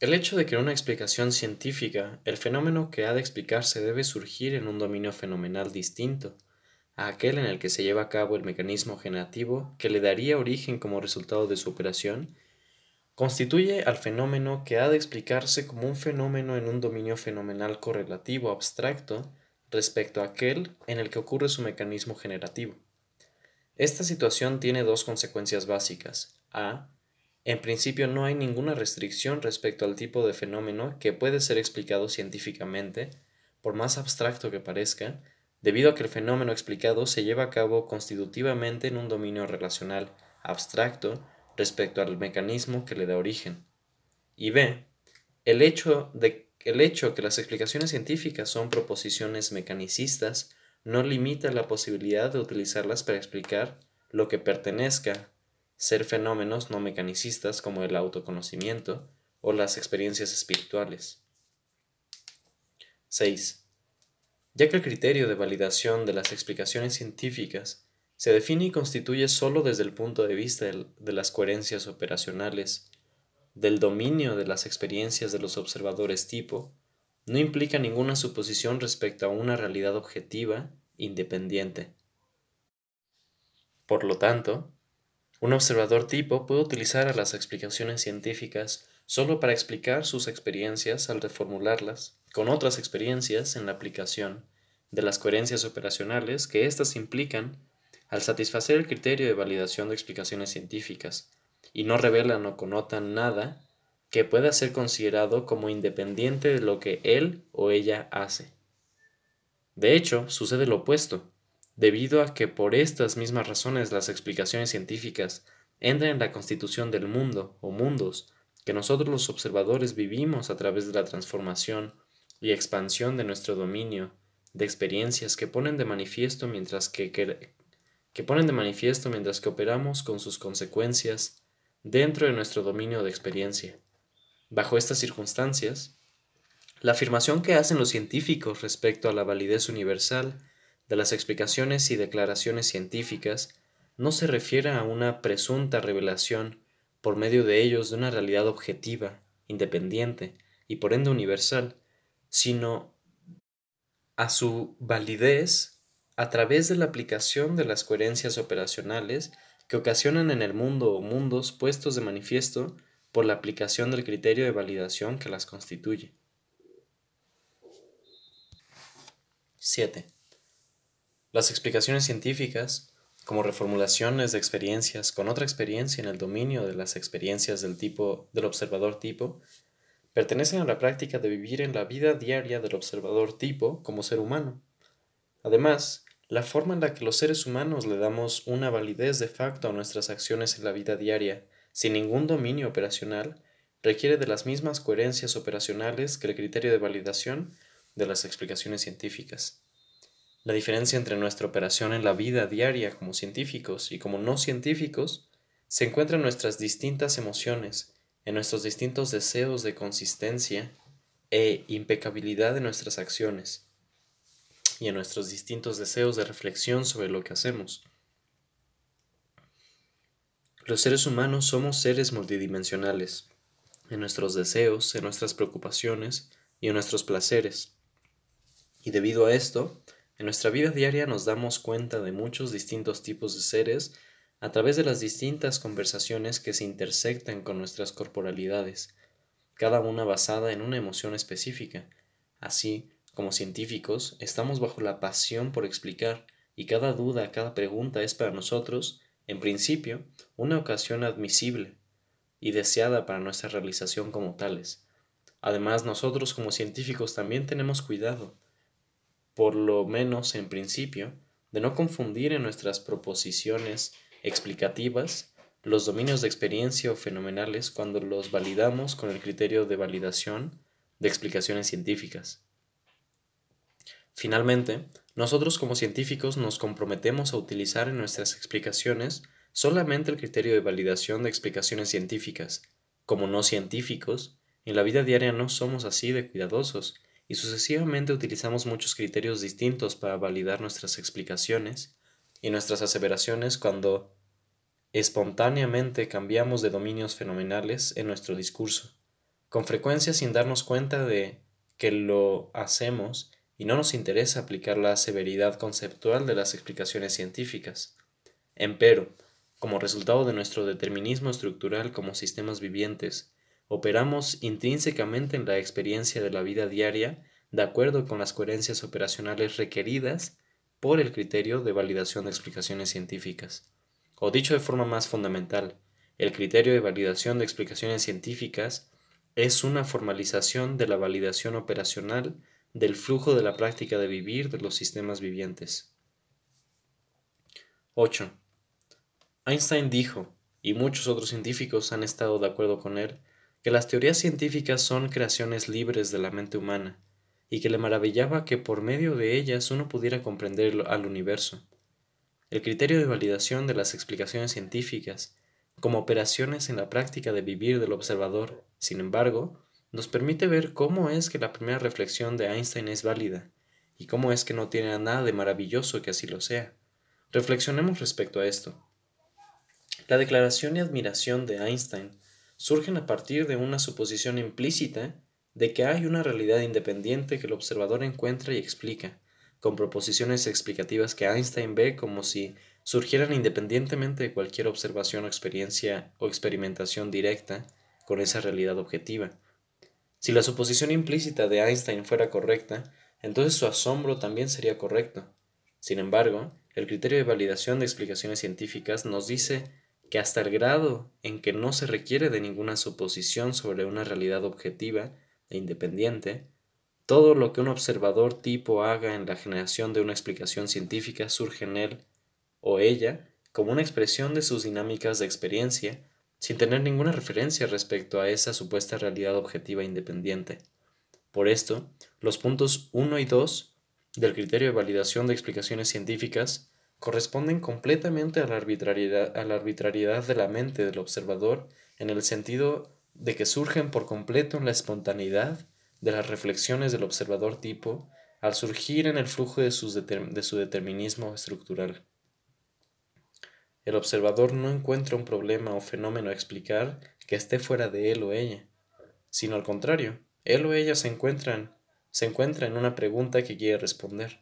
El hecho de que en una explicación científica el fenómeno que ha de explicarse debe surgir en un dominio fenomenal distinto a aquel en el que se lleva a cabo el mecanismo generativo que le daría origen como resultado de su operación, constituye al fenómeno que ha de explicarse como un fenómeno en un dominio fenomenal correlativo abstracto respecto a aquel en el que ocurre su mecanismo generativo. Esta situación tiene dos consecuencias básicas. A. En principio no hay ninguna restricción respecto al tipo de fenómeno que puede ser explicado científicamente, por más abstracto que parezca, debido a que el fenómeno explicado se lleva a cabo constitutivamente en un dominio relacional abstracto respecto al mecanismo que le da origen. Y b. El hecho, de, que las explicaciones científicas son proposiciones mecanicistas no limita la posibilidad de utilizarlas para explicar lo que pertenezca ser fenómenos no mecanicistas como el autoconocimiento o las experiencias espirituales. 6 ya que el criterio de validación de las explicaciones científicas se define y constituye sólo desde el punto de vista de las coherencias operacionales, del dominio de las experiencias de los observadores tipo, no implica ninguna suposición respecto a una realidad objetiva independiente. Por lo tanto, un observador tipo puede utilizar a las explicaciones científicas solo para explicar sus experiencias al reformularlas con otras experiencias en la aplicación de las coherencias operacionales que éstas implican al satisfacer el criterio de validación de explicaciones científicas y no revelan o connotan nada que pueda ser considerado como independiente de lo que él o ella hace. De hecho, sucede lo opuesto, debido a que por estas mismas razones las explicaciones científicas entran en la constitución del mundo o mundos que nosotros los observadores vivimos a través de la transformación y expansión de nuestro dominio, de experiencias que ponen de manifiesto mientras que, ponen de manifiesto mientras que operamos con sus consecuencias dentro de nuestro dominio de experiencia. Bajo estas circunstancias, la afirmación que hacen los científicos respecto a la validez universal de las explicaciones y declaraciones científicas no se refiere a una presunta revelación por medio de ellos de una realidad objetiva, independiente y por ende universal, sino a su validez a través de la aplicación de las coherencias operacionales que ocasionan en el mundo o mundos puestos de manifiesto por la aplicación del criterio de validación que las constituye. 7. Las explicaciones científicas, como reformulaciones de experiencias con otra experiencia en el dominio de las experiencias del tipo del observador tipo, pertenecen a la práctica de vivir en la vida diaria del observador tipo como ser humano. Además, la forma en la que los seres humanos le damos una validez de facto a nuestras acciones en la vida diaria, sin ningún dominio operacional, requiere de las mismas coherencias operacionales que el criterio de validación de las explicaciones científicas. La diferencia entre nuestra operación en la vida diaria como científicos y como no científicos se encuentra en nuestras distintas emociones, en nuestros distintos deseos de consistencia e impecabilidad de nuestras acciones y en nuestros distintos deseos de reflexión sobre lo que hacemos. Los seres humanos somos seres multidimensionales, en nuestros deseos, en nuestras preocupaciones y en nuestros placeres. Y debido a esto, en nuestra vida diaria nos damos cuenta de muchos distintos tipos de seres a través de las distintas conversaciones que se intersectan con nuestras corporalidades, cada una basada en una emoción específica. Así, como científicos, estamos bajo la pasión por explicar, y cada duda, cada pregunta es para nosotros, en principio, una ocasión admisible y deseada para nuestra realización como tales. Además, nosotros como científicos también tenemos cuidado, por lo menos en principio, de no confundir en nuestras proposiciones explicativas los dominios de experiencia o fenomenales cuando los validamos con el criterio de validación de explicaciones científicas. Finalmente, nosotros como científicos nos comprometemos a utilizar en nuestras explicaciones solamente el criterio de validación de explicaciones científicas. Como no científicos, en la vida diaria no somos así de cuidadosos y sucesivamente utilizamos muchos criterios distintos para validar nuestras explicaciones y nuestras aseveraciones cuando espontáneamente cambiamos de dominios fenomenales en nuestro discurso, con frecuencia sin darnos cuenta de que lo hacemos y no nos interesa aplicar la severidad conceptual de las explicaciones científicas. Empero, como resultado de nuestro determinismo estructural como sistemas vivientes, operamos intrínsecamente en la experiencia de la vida diaria de acuerdo con las coherencias operacionales requeridas por el criterio de validación de explicaciones científicas. O dicho de forma más fundamental, el criterio de validación de explicaciones científicas es una formalización de la validación operacional del flujo de la práctica de vivir de los sistemas vivientes. 8. Einstein dijo, y muchos otros científicos han estado de acuerdo con él, que las teorías científicas son creaciones libres de la mente humana, y que le maravillaba que por medio de ellas uno pudiera comprender al universo. El criterio de validación de las explicaciones científicas, como operaciones en la práctica de vivir del observador, sin embargo, nos permite ver cómo es que la primera reflexión de Einstein es válida, y cómo es que no tiene nada de maravilloso que así lo sea. Reflexionemos respecto a esto. La declaración y admiración de Einstein surgen a partir de una suposición implícita de que hay una realidad independiente que el observador encuentra y explica, con proposiciones explicativas que Einstein ve como si surgieran independientemente de cualquier observación o experiencia o experimentación directa con esa realidad objetiva. Si la suposición implícita de Einstein fuera correcta, entonces su asombro también sería correcto. Sin embargo, el criterio de validación de explicaciones científicas nos dice que hasta el grado en que no se requiere de ninguna suposición sobre una realidad objetiva e independiente, todo lo que un observador tipo haga en la generación de una explicación científica surge en él o ella como una expresión de sus dinámicas de experiencia, sin tener ninguna referencia respecto a esa supuesta realidad objetiva independiente. Por esto, los puntos 1 y 2 del criterio de validación de explicaciones científicas corresponden completamente a la arbitrariedad, de la mente del observador en el sentido de que surgen por completo en la espontaneidad de las reflexiones del observador tipo al surgir en el flujo de su determinismo estructural. El observador no encuentra un problema o fenómeno a explicar que esté fuera de él o ella, sino al contrario, él o ella se encuentran se encuentra en una pregunta que quiere responder.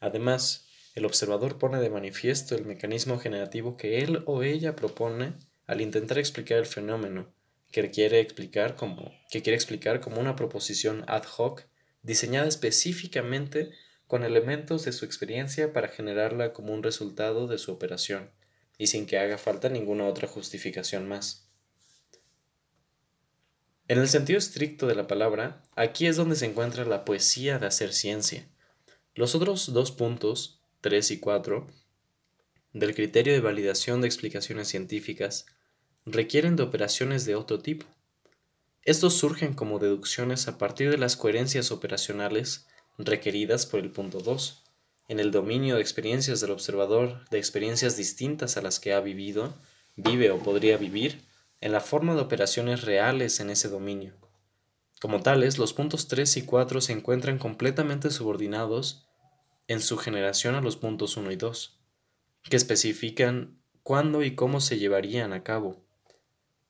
Además, el observador pone de manifiesto el mecanismo generativo que él o ella propone al intentar explicar el fenómeno, que quiere explicar como, que quiere explicar como una proposición ad hoc diseñada específicamente con elementos de su experiencia para generarla como un resultado de su operación, y sin que haga falta ninguna otra justificación más. En el sentido estricto de la palabra, aquí es donde se encuentra la poesía de hacer ciencia. Los otros dos puntos 3 y 4 del criterio de validación de explicaciones científicas requieren de operaciones de otro tipo. Estos surgen como deducciones a partir de las coherencias operacionales requeridas por el punto 2, en el dominio de experiencias del observador, de experiencias distintas a las que ha vivido, vive o podría vivir, en la forma de operaciones reales en ese dominio. Como tales, los puntos 3 y 4 se encuentran completamente subordinados en su generación a los puntos 1 y 2, que especifican cuándo y cómo se llevarían a cabo.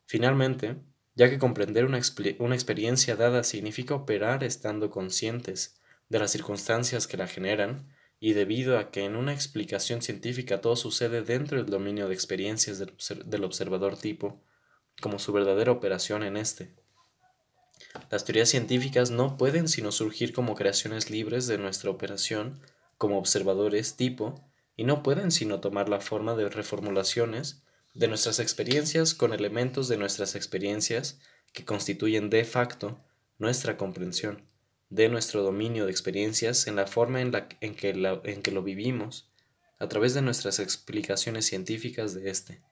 Finalmente, ya que comprender una, una, experiencia dada significa operar estando conscientes de las circunstancias que la generan, y debido a que en una explicación científica todo sucede dentro del dominio de experiencias del, observador tipo, como su verdadera operación en este. Las teorías científicas no pueden sino surgir como creaciones libres de nuestra operación como observadores tipo y no pueden sino tomar la forma de reformulaciones de nuestras experiencias con elementos de nuestras experiencias que constituyen de facto nuestra comprensión de nuestro dominio de experiencias en la forma en, la, en, que, en que lo vivimos a través de nuestras explicaciones científicas de éste.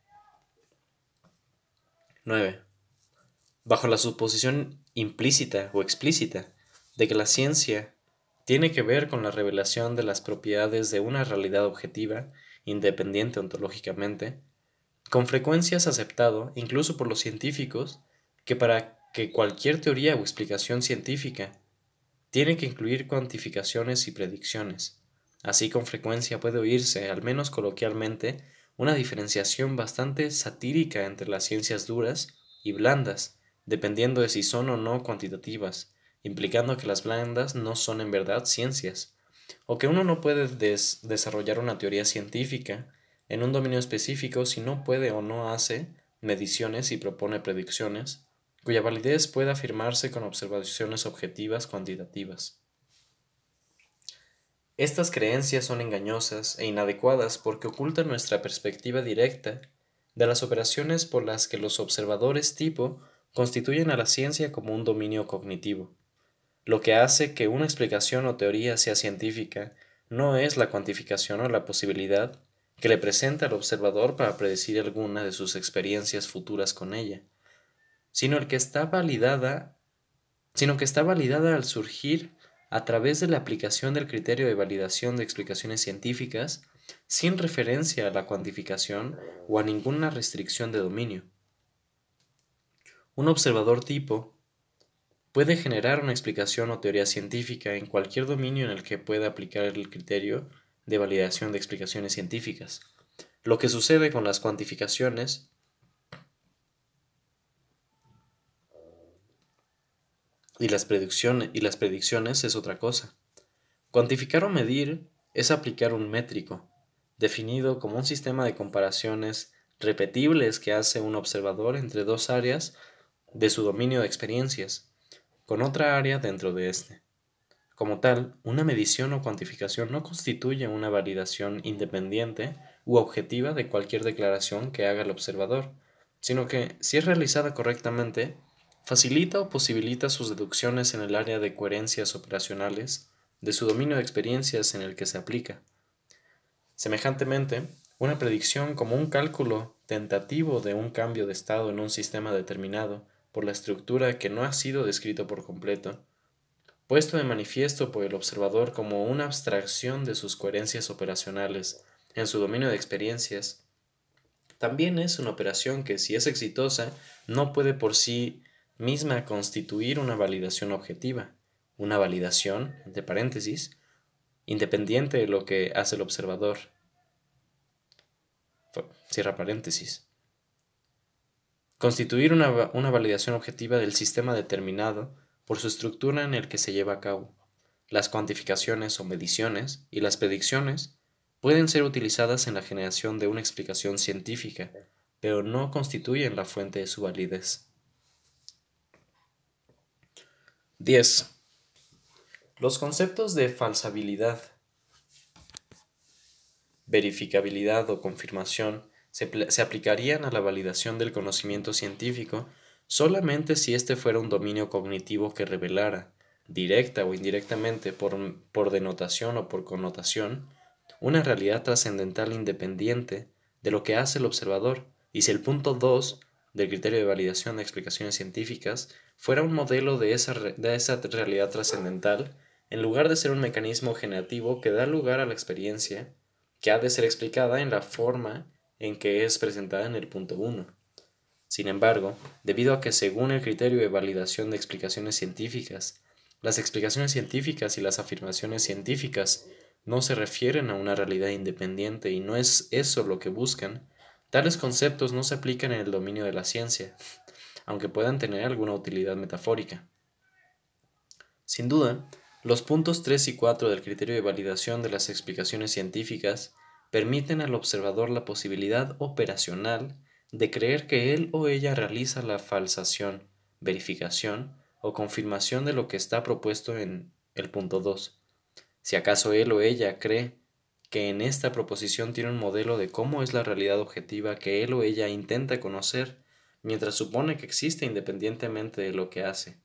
9. Bajo la suposición implícita o explícita de que la ciencia tiene que ver con la revelación de las propiedades de una realidad objetiva, independiente ontológicamente, con frecuencia es aceptado, incluso por los científicos, que para que cualquier teoría o explicación científica tiene que incluir cuantificaciones y predicciones. Así con frecuencia puede oírse, al menos coloquialmente, una diferenciación bastante satírica entre las ciencias duras y blandas, dependiendo de si son o no cuantitativas, implicando que las blandas no son en verdad ciencias, o que uno no puede desarrollar una teoría científica en un dominio específico si no puede o no hace mediciones y propone predicciones, cuya validez puede afirmarse con observaciones objetivas cuantitativas. Estas creencias son engañosas e inadecuadas porque ocultan nuestra perspectiva directa de las operaciones por las que los observadores tipo constituyen a la ciencia como un dominio cognitivo. Lo que hace que una explicación o teoría sea científica no es la cuantificación o la posibilidad que le presenta al observador para predecir alguna de sus experiencias futuras con ella, sino el que está validada, sino que está validada al surgir a través de la aplicación del criterio de validación de explicaciones científicas sin referencia a la cuantificación o a ninguna restricción de dominio. Un observador tipo puede generar una explicación o teoría científica en cualquier dominio en el que pueda aplicar el criterio de validación de explicaciones científicas. Lo que sucede con las cuantificaciones y las, predicciones, es otra cosa. Cuantificar o medir es aplicar un métrico, definido como un sistema de comparaciones repetibles que hace un observador entre dos áreas de su dominio de experiencias con otra área dentro de éste. Como tal, una medición o cuantificación no constituye una validación independiente u objetiva de cualquier declaración que haga el observador, sino que, si es realizada correctamente, facilita o posibilita sus deducciones en el área de coherencias operacionales de su dominio de experiencias en el que se aplica. Semejantemente, una predicción como un cálculo tentativo de un cambio de estado en un sistema determinado por la estructura que no ha sido descrito por completo, puesto de manifiesto por el observador como una abstracción de sus coherencias operacionales en su dominio de experiencias, también es una operación que, si es exitosa, no puede por sí misma constituir una validación objetiva, una validación, entre paréntesis, independiente de lo que hace el observador. Cierra paréntesis. Constituir una, validación objetiva del sistema determinado por su estructura en el que se lleva a cabo. Las cuantificaciones o mediciones y las predicciones pueden ser utilizadas en la generación de una explicación científica, pero no constituyen la fuente de su validez. 10. Los conceptos de falsabilidad, verificabilidad o confirmación se, aplicarían a la validación del conocimiento científico solamente si éste fuera un dominio cognitivo que revelara, directa o indirectamente por, por denotación o por connotación, una realidad trascendental independiente de lo que hace el observador, y si el punto 2 del criterio de validación de explicaciones científicas fuera un modelo de esa, de esa realidad trascendental, en lugar de ser un mecanismo generativo que da lugar a la experiencia, que ha de ser explicada en la forma en que es presentada en el punto 1. Sin embargo, debido a que según el criterio de validación de explicaciones científicas, las explicaciones científicas y las afirmaciones científicas no se refieren a una realidad independiente y no es eso lo que buscan, tales conceptos no se aplican en el dominio de la ciencia, aunque puedan tener alguna utilidad metafórica. Sin duda, los puntos 3 y 4 del criterio de validación de las explicaciones científicas permiten al observador la posibilidad operacional de creer que él o ella realiza la falsación, verificación o confirmación de lo que está propuesto en el punto 2. Si acaso él o ella cree que en esta proposición tiene un modelo de cómo es la realidad objetiva que él o ella intenta conocer, mientras supone que existe independientemente de lo que hace.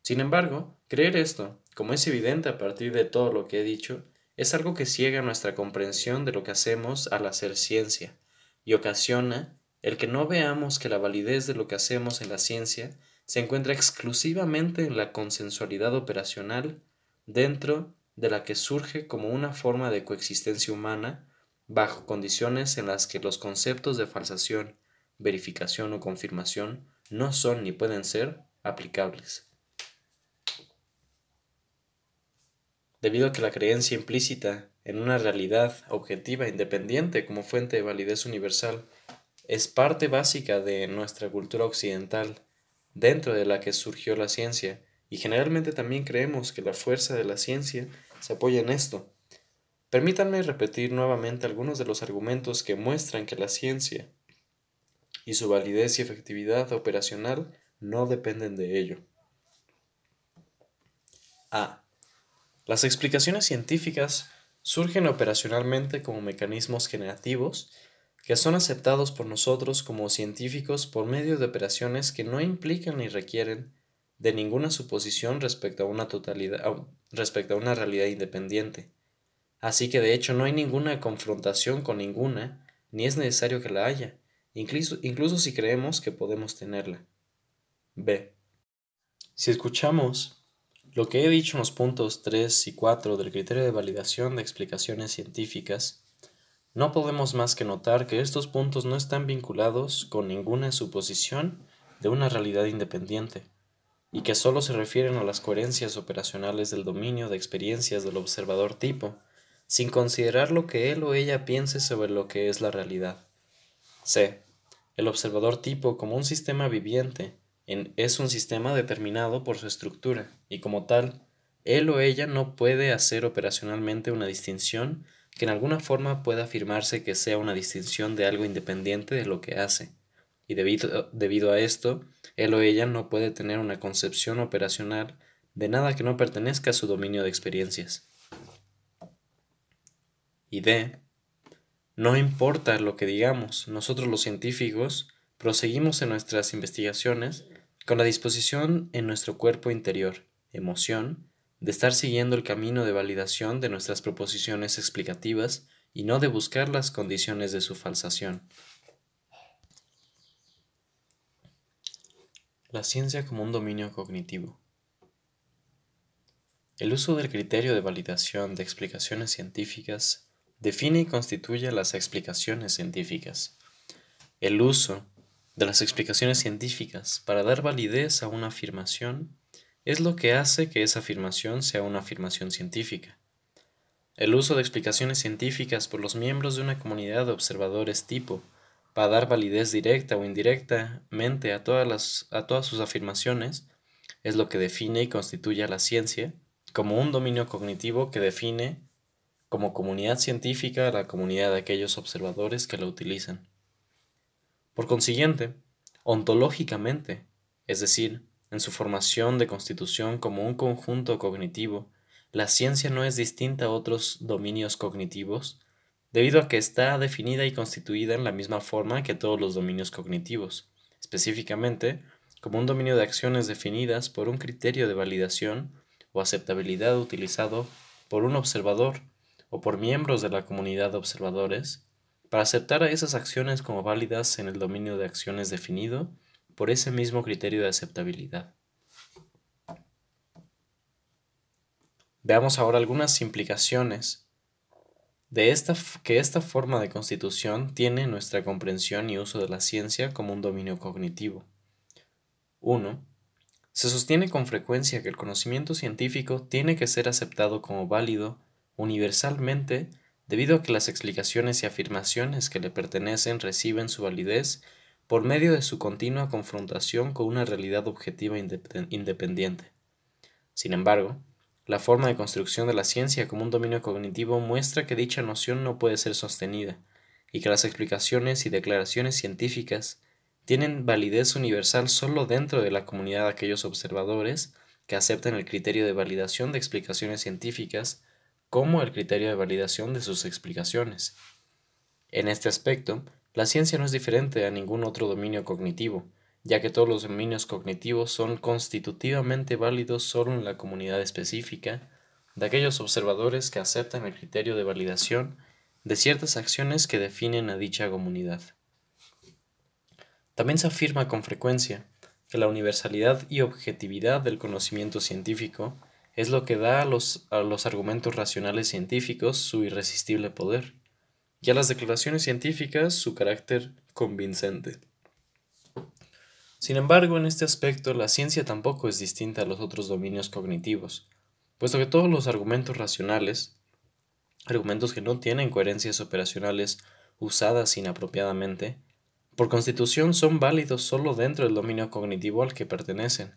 Sin embargo, creer esto, como es evidente a partir de todo lo que he dicho, es algo que ciega nuestra comprensión de lo que hacemos al hacer ciencia y ocasiona el que no veamos que la validez de lo que hacemos en la ciencia se encuentra exclusivamente en la consensualidad operacional dentro de la que surge como una forma de coexistencia humana bajo condiciones en las que los conceptos de falsación, verificación o confirmación no son ni pueden ser aplicables. Debido a que la creencia implícita en una realidad objetiva independiente como fuente de validez universal es parte básica de nuestra cultura occidental, dentro de la que surgió la ciencia, y generalmente también creemos que la fuerza de la ciencia se apoya en esto. Permítanme repetir nuevamente algunos de los argumentos que muestran que la ciencia y su validez y efectividad operacional no dependen de ello. A. Las explicaciones científicas surgen operacionalmente como mecanismos generativos que son aceptados por nosotros como científicos por medio de operaciones que no implican ni requieren de ninguna suposición respecto a una totalidad respecto a una realidad independiente. Así que de hecho no hay ninguna confrontación con ninguna, ni es necesario que la haya, incluso, incluso si creemos que podemos tenerla. B. Si escuchamos lo que he dicho en los puntos 3 y 4 del criterio de validación de explicaciones científicas, no podemos más que notar que estos puntos no están vinculados con ninguna suposición de una realidad independiente, y que solo se refieren a las coherencias operacionales del dominio de experiencias del observador tipo, sin considerar lo que él o ella piense sobre lo que es la realidad. C. El observador tipo como un sistema viviente es un sistema determinado por su estructura y como tal, él o ella no puede hacer operacionalmente una distinción que en alguna forma pueda afirmarse que sea una distinción de algo independiente de lo que hace. Y debido, debido a esto, él o ella no puede tener una concepción operacional de nada que no pertenezca a su dominio de experiencias. Y D. No importa lo que digamos, nosotros los científicos proseguimos en nuestras investigaciones con la disposición en nuestro cuerpo interior, emoción, de estar siguiendo el camino de validación de nuestras proposiciones explicativas y no de buscar las condiciones de su falsación. La ciencia como un dominio cognitivo. El uso del criterio de validación de explicaciones científicas define y constituye las explicaciones científicas. El uso de las explicaciones científicas para dar validez a una afirmación es lo que hace que esa afirmación sea una afirmación científica. El uso de explicaciones científicas por los miembros de una comunidad de observadores tipo para dar validez directa o indirectamente a todas, las, a todas sus afirmaciones es lo que define y constituye a la ciencia como un dominio cognitivo que define como comunidad científica a la comunidad de aquellos observadores que la utilizan. Por consiguiente, ontológicamente, es decir, en su formación de constitución como un conjunto cognitivo, la ciencia no es distinta a otros dominios cognitivos, debido a que está definida y constituida en la misma forma que todos los dominios cognitivos, específicamente como un dominio de acciones definidas por un criterio de validación o aceptabilidad utilizado por un observador o por miembros de la comunidad de observadores para aceptar a esas acciones como válidas en el dominio de acciones definido por ese mismo criterio de aceptabilidad. Veamos ahora algunas implicaciones de esta, que esta forma de constitución tiene en nuestra comprensión y uso de la ciencia como un dominio cognitivo. 1. Se sostiene con frecuencia que el conocimiento científico tiene que ser aceptado como válido universalmente debido a que las explicaciones y afirmaciones que le pertenecen reciben su validez por medio de su continua confrontación con una realidad objetiva independiente. Sin embargo, la forma de construcción de la ciencia como un dominio cognitivo muestra que dicha noción no puede ser sostenida, y que las explicaciones y declaraciones científicas tienen validez universal solo dentro de la comunidad de aquellos observadores que aceptan el criterio de validación de explicaciones científicas como el criterio de validación de sus explicaciones. En este aspecto, la ciencia no es diferente a ningún otro dominio cognitivo, ya que todos los dominios cognitivos son constitutivamente válidos solo en la comunidad específica de aquellos observadores que aceptan el criterio de validación de ciertas acciones que definen a dicha comunidad. También se afirma con frecuencia que la universalidad y objetividad del conocimiento científico es lo que da a los, a los argumentos racionales científicos su irresistible poder, y a las declaraciones científicas su carácter convincente. Sin embargo, en este aspecto, la ciencia tampoco es distinta a los otros dominios cognitivos, puesto que todos los argumentos racionales, argumentos que no tienen coherencias operacionales usadas inapropiadamente, por constitución son válidos solo dentro del dominio cognitivo al que pertenecen.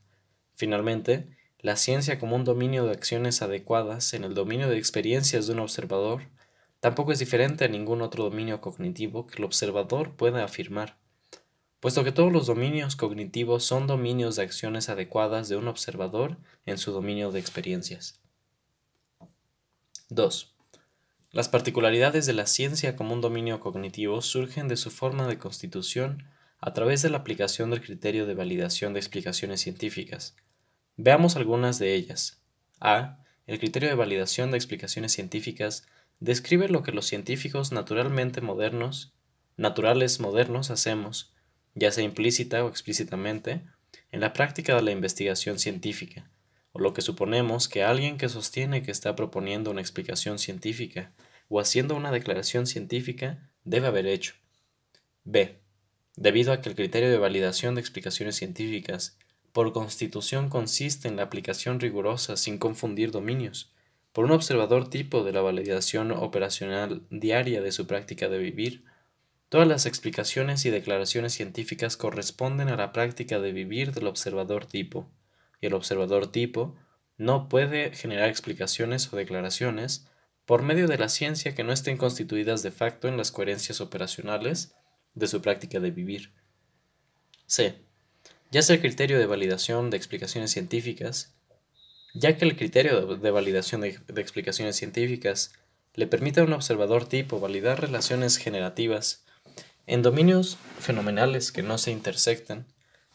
Finalmente, la ciencia como un dominio de acciones adecuadas en el dominio de experiencias de un observador tampoco es diferente a ningún otro dominio cognitivo que el observador pueda afirmar puesto que todos los dominios cognitivos son dominios de acciones adecuadas de un observador en su dominio de experiencias. 2. Las particularidades de la ciencia como un dominio cognitivo surgen de su forma de constitución a través de la aplicación del criterio de validación de explicaciones científicas. Veamos algunas de ellas. A. El criterio de validación de explicaciones científicas describe lo que los científicos naturalmente modernos, naturales modernos hacemos ya sea implícita o explícitamente, en la práctica de la investigación científica, o lo que suponemos que alguien que sostiene que está proponiendo una explicación científica o haciendo una declaración científica debe haber hecho. B. Debido a que el criterio de validación de explicaciones científicas por constitución consiste en la aplicación rigurosa sin confundir dominios, por un observador tipo de la validación operacional diaria de su práctica de vivir, Todas las explicaciones y declaraciones científicas corresponden a la práctica de vivir del observador tipo, y el observador tipo no puede generar explicaciones o declaraciones por medio de la ciencia que no estén constituidas de facto en las coherencias operacionales de su práctica de vivir. C. Ya sea el criterio de validación de explicaciones científicas, ya que el criterio de validación de, explicaciones científicas le permite a un observador tipo validar relaciones generativas en dominios fenomenales que no se intersectan,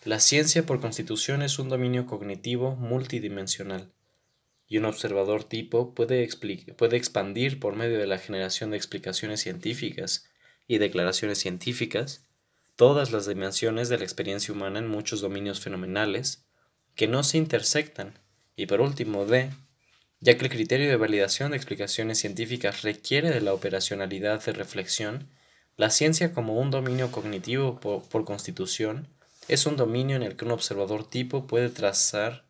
la ciencia por constitución es un dominio cognitivo multidimensional, y un observador tipo puede expandir por medio de la generación de explicaciones científicas y declaraciones científicas todas las dimensiones de la experiencia humana en muchos dominios fenomenales que no se intersectan, y por último, D, ya que el criterio de validación de explicaciones científicas requiere de la operacionalidad de reflexión la ciencia como un dominio cognitivo por, constitución es un dominio en el que un observador tipo puede trazar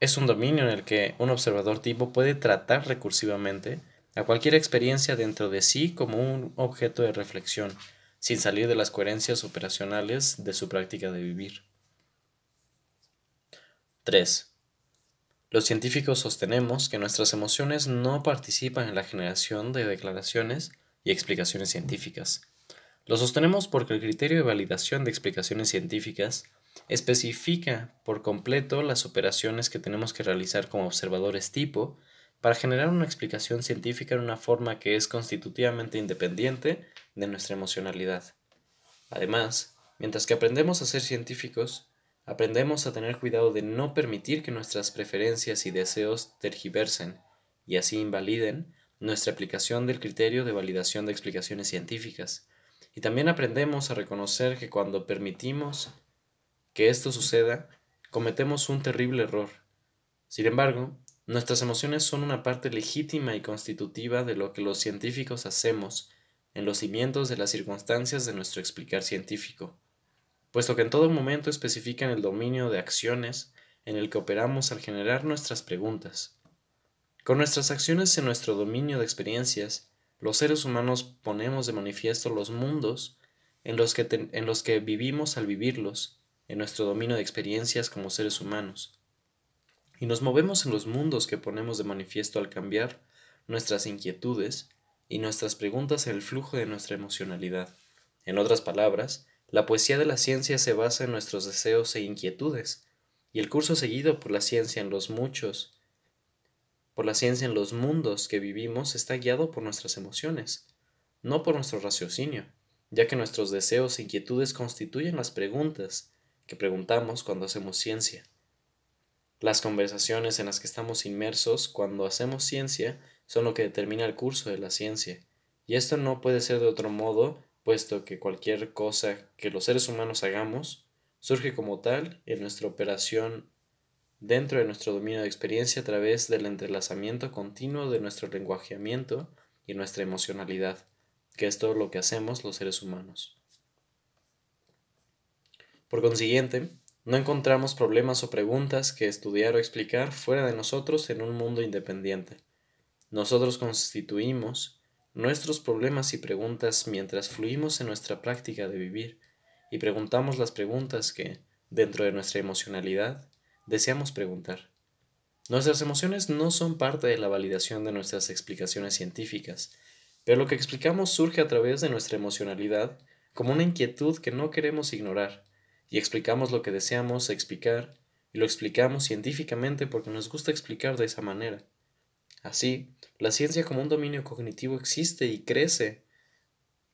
es un dominio en el que un observador tipo puede tratar recursivamente a cualquier experiencia dentro de sí como un objeto de reflexión, sin salir de las coherencias operacionales de su práctica de vivir. 3. Los científicos sostenemos que nuestras emociones no participan en la generación de declaraciones y explicaciones científicas. Lo sostenemos porque el criterio de validación de explicaciones científicas especifica por completo las operaciones que tenemos que realizar como observadores tipo para generar una explicación científica en una forma que es constitutivamente independiente de nuestra emocionalidad. Además, mientras que aprendemos a ser científicos, aprendemos a tener cuidado de no permitir que nuestras preferencias y deseos tergiversen y así invaliden nuestra aplicación del criterio de validación de explicaciones científicas. Y también aprendemos a reconocer que cuando permitimos que esto suceda, cometemos un terrible error. Sin embargo, nuestras emociones son una parte legítima y constitutiva de lo que los científicos hacemos en los cimientos de las circunstancias de nuestro explicar científico, puesto que en todo momento especifican el dominio de acciones en el que operamos al generar nuestras preguntas. Con nuestras acciones en nuestro dominio de experiencias, los seres humanos ponemos de manifiesto los mundos en los que, en los que vivimos al vivirlos, en nuestro dominio de experiencias como seres humanos. Y nos movemos en los mundos que ponemos de manifiesto al cambiar nuestras inquietudes y nuestras preguntas en el flujo de nuestra emocionalidad. En otras palabras, la poesía de la ciencia se basa en nuestros deseos e inquietudes, y el curso seguido por la ciencia en los muchos por la ciencia en los mundos que vivimos está guiado por nuestras emociones, no por nuestro raciocinio, ya que nuestros deseos e inquietudes constituyen las preguntas que preguntamos cuando hacemos ciencia. Las conversaciones en las que estamos inmersos cuando hacemos ciencia son lo que determina el curso de la ciencia, y esto no puede ser de otro modo, puesto que cualquier cosa que los seres humanos hagamos surge como tal en nuestra operación dentro de nuestro dominio de experiencia a través del entrelazamiento continuo de nuestro lenguajeamiento y nuestra emocionalidad, que es todo lo que hacemos los seres humanos. Por consiguiente, no encontramos problemas o preguntas que estudiar o explicar fuera de nosotros en un mundo independiente. Nosotros constituimos nuestros problemas y preguntas mientras fluimos en nuestra práctica de vivir y preguntamos las preguntas que, dentro de nuestra emocionalidad, deseamos preguntar. Nuestras emociones no son parte de la validación de nuestras explicaciones científicas, pero lo que explicamos surge a través de nuestra emocionalidad como una inquietud que no queremos ignorar, y explicamos lo que deseamos explicar, y lo explicamos científicamente porque nos gusta explicar de esa manera. Así, la ciencia como un dominio cognitivo existe y crece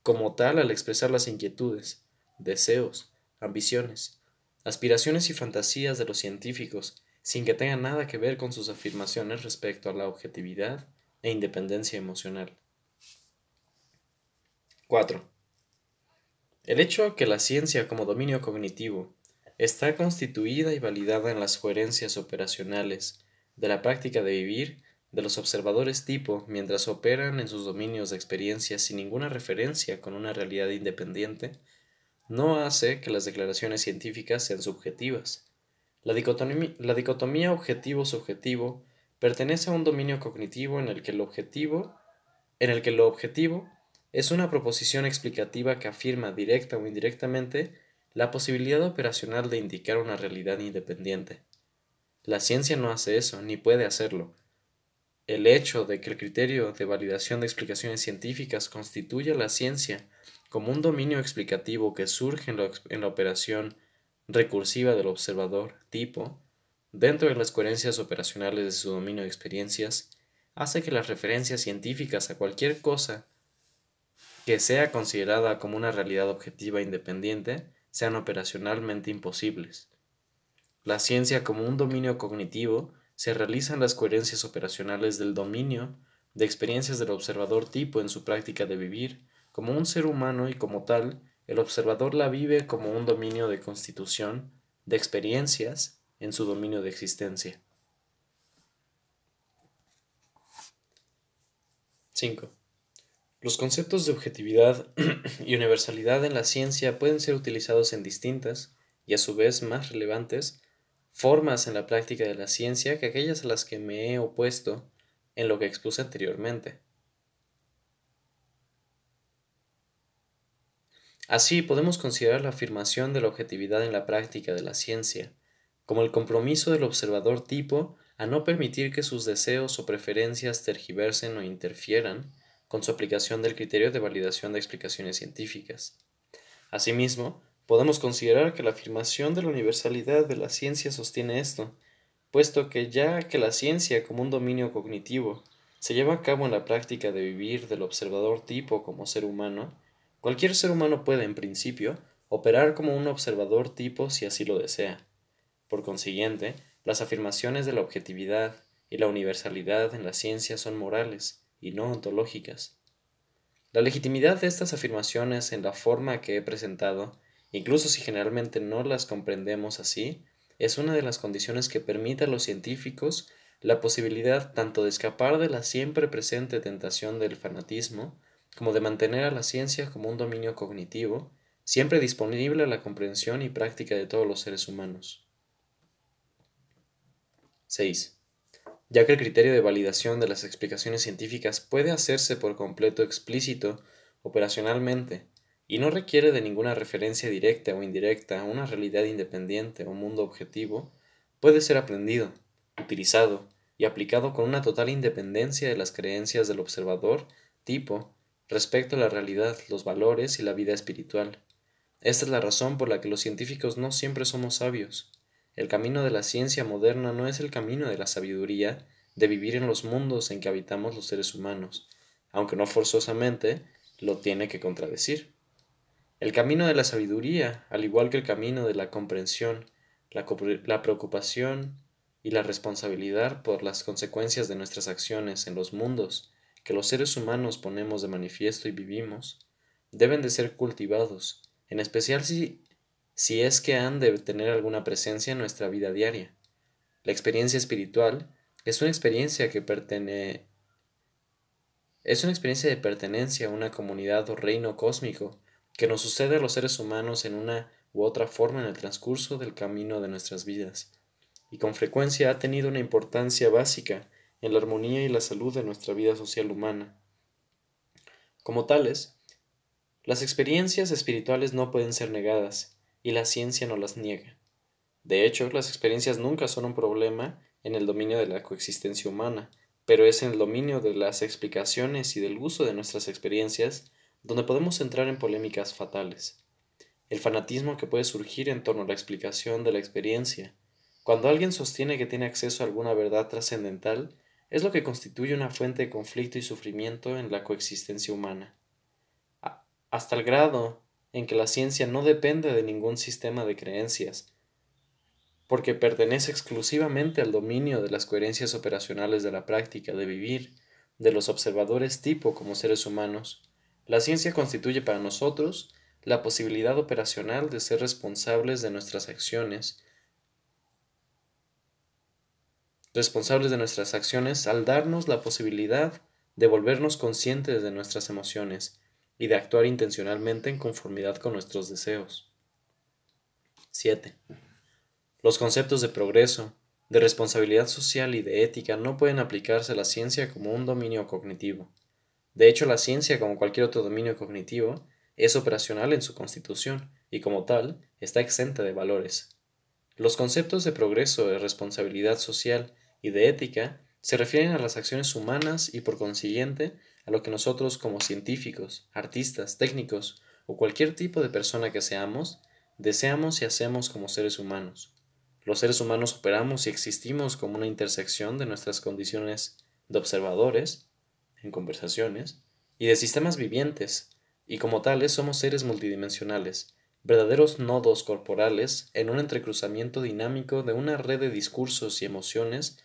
como tal al expresar las inquietudes, deseos, ambiciones, aspiraciones y fantasías de los científicos, sin que tengan nada que ver con sus afirmaciones respecto a la objetividad e independencia emocional. 4. El hecho que la ciencia como dominio cognitivo está constituida y validada en las coherencias operacionales de la práctica de vivir de los observadores tipo mientras operan en sus dominios de experiencia sin ninguna referencia con una realidad independiente, no hace que las declaraciones científicas sean subjetivas. La dicotomía, objetivo-subjetivo pertenece a un dominio cognitivo en el que el objetivo, en el que lo objetivo es una proposición explicativa que afirma directa o indirectamente la posibilidad operacional de indicar una realidad independiente. La ciencia no hace eso, ni puede hacerlo, el hecho de que el criterio de validación de explicaciones científicas constituya la ciencia como un dominio explicativo que surge en la, operación recursiva del observador tipo, dentro de las coherencias operacionales de su dominio de experiencias, hace que las referencias científicas a cualquier cosa que sea considerada como una realidad objetiva independiente sean operacionalmente imposibles. La ciencia como un dominio cognitivo se realizan las coherencias operacionales del dominio de experiencias del observador tipo en su práctica de vivir como un ser humano y como tal, el observador la vive como un dominio de constitución de experiencias en su dominio de existencia. 5. Los conceptos de objetividad <clears throat> y universalidad en la ciencia pueden ser utilizados en distintas, y a su vez más relevantes, formas en la práctica de la ciencia que aquellas a las que me he opuesto en lo que expuse anteriormente. Así podemos considerar la afirmación de la objetividad en la práctica de la ciencia como el compromiso del observador tipo a no permitir que sus deseos o preferencias tergiversen o interfieran con su aplicación del criterio de validación de explicaciones científicas. Asimismo, Podemos considerar que la afirmación de la universalidad de la ciencia sostiene esto, puesto que ya que la ciencia como un dominio cognitivo se lleva a cabo en la práctica de vivir del observador tipo como ser humano, cualquier ser humano puede, en principio, operar como un observador tipo si así lo desea. Por consiguiente, las afirmaciones de la objetividad y la universalidad en la ciencia son morales y no ontológicas. La legitimidad de estas afirmaciones en la forma que he presentado incluso si generalmente no las comprendemos así, es una de las condiciones que permite a los científicos la posibilidad tanto de escapar de la siempre presente tentación del fanatismo, como de mantener a la ciencia como un dominio cognitivo, siempre disponible a la comprensión y práctica de todos los seres humanos. 6. Ya que el criterio de validación de las explicaciones científicas puede hacerse por completo explícito operacionalmente, y no requiere de ninguna referencia directa o indirecta a una realidad independiente o mundo objetivo, puede ser aprendido, utilizado y aplicado con una total independencia de las creencias del observador tipo respecto a la realidad, los valores y la vida espiritual. Esta es la razón por la que los científicos no siempre somos sabios. El camino de la ciencia moderna no es el camino de la sabiduría de vivir en los mundos en que habitamos los seres humanos, aunque no forzosamente lo tiene que contradecir. El camino de la sabiduría, al igual que el camino de la comprensión, la, preocupación y la responsabilidad por las consecuencias de nuestras acciones en los mundos que los seres humanos ponemos de manifiesto y vivimos, deben de ser cultivados, en especial si, si es que han de tener alguna presencia en nuestra vida diaria. La experiencia espiritual es una experiencia que pertenece es una experiencia de pertenencia a una comunidad o reino cósmico que nos sucede a los seres humanos en una u otra forma en el transcurso del camino de nuestras vidas, y con frecuencia ha tenido una importancia básica en la armonía y la salud de nuestra vida social humana. Como tales, las experiencias espirituales no pueden ser negadas, y la ciencia no las niega. De hecho, las experiencias nunca son un problema en el dominio de la coexistencia humana, pero es en el dominio de las explicaciones y del uso de nuestras experiencias donde podemos entrar en polémicas fatales. El fanatismo que puede surgir en torno a la explicación de la experiencia, cuando alguien sostiene que tiene acceso a alguna verdad trascendental, es lo que constituye una fuente de conflicto y sufrimiento en la coexistencia humana. Hasta el grado en que la ciencia no depende de ningún sistema de creencias, porque pertenece exclusivamente al dominio de las coherencias operacionales de la práctica de vivir, de los observadores tipo como seres humanos, la ciencia constituye para nosotros la posibilidad operacional de ser responsables de nuestras acciones, responsables de nuestras acciones al darnos la posibilidad de volvernos conscientes de nuestras emociones y de actuar intencionalmente en conformidad con nuestros deseos. 7. Los conceptos de progreso, de responsabilidad social y de ética no pueden aplicarse a la ciencia como un dominio cognitivo. De hecho, la ciencia, como cualquier otro dominio cognitivo, es operacional en su constitución y como tal está exenta de valores. Los conceptos de progreso, de responsabilidad social y de ética se refieren a las acciones humanas y por consiguiente a lo que nosotros como científicos, artistas, técnicos o cualquier tipo de persona que seamos, deseamos y hacemos como seres humanos. Los seres humanos operamos y existimos como una intersección de nuestras condiciones de observadores, en conversaciones, y de sistemas vivientes, y como tales somos seres multidimensionales, verdaderos nodos corporales en un entrecruzamiento dinámico de una red de discursos y emociones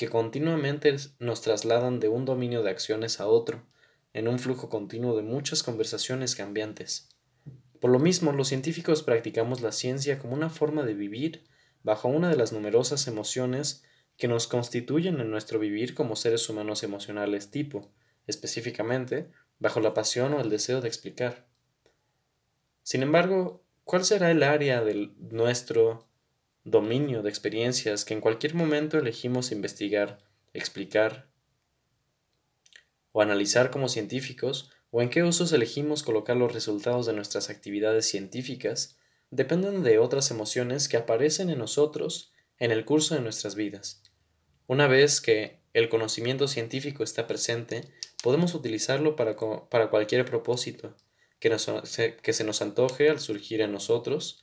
que continuamente nos trasladan de un dominio de acciones a otro, en un flujo continuo de muchas conversaciones cambiantes. Por lo mismo, los científicos practicamos la ciencia como una forma de vivir bajo una de las numerosas emociones que nos constituyen en nuestro vivir como seres humanos emocionales tipo, específicamente bajo la pasión o el deseo de explicar. Sin embargo, ¿cuál será el área de nuestro dominio de experiencias que en cualquier momento elegimos investigar, explicar o analizar como científicos, o en qué usos elegimos colocar los resultados de nuestras actividades científicas dependen de otras emociones que aparecen en nosotros en el curso de nuestras vidas. Una vez que el conocimiento científico está presente, podemos utilizarlo para, para cualquier propósito que, que se nos antoje al surgir en nosotros,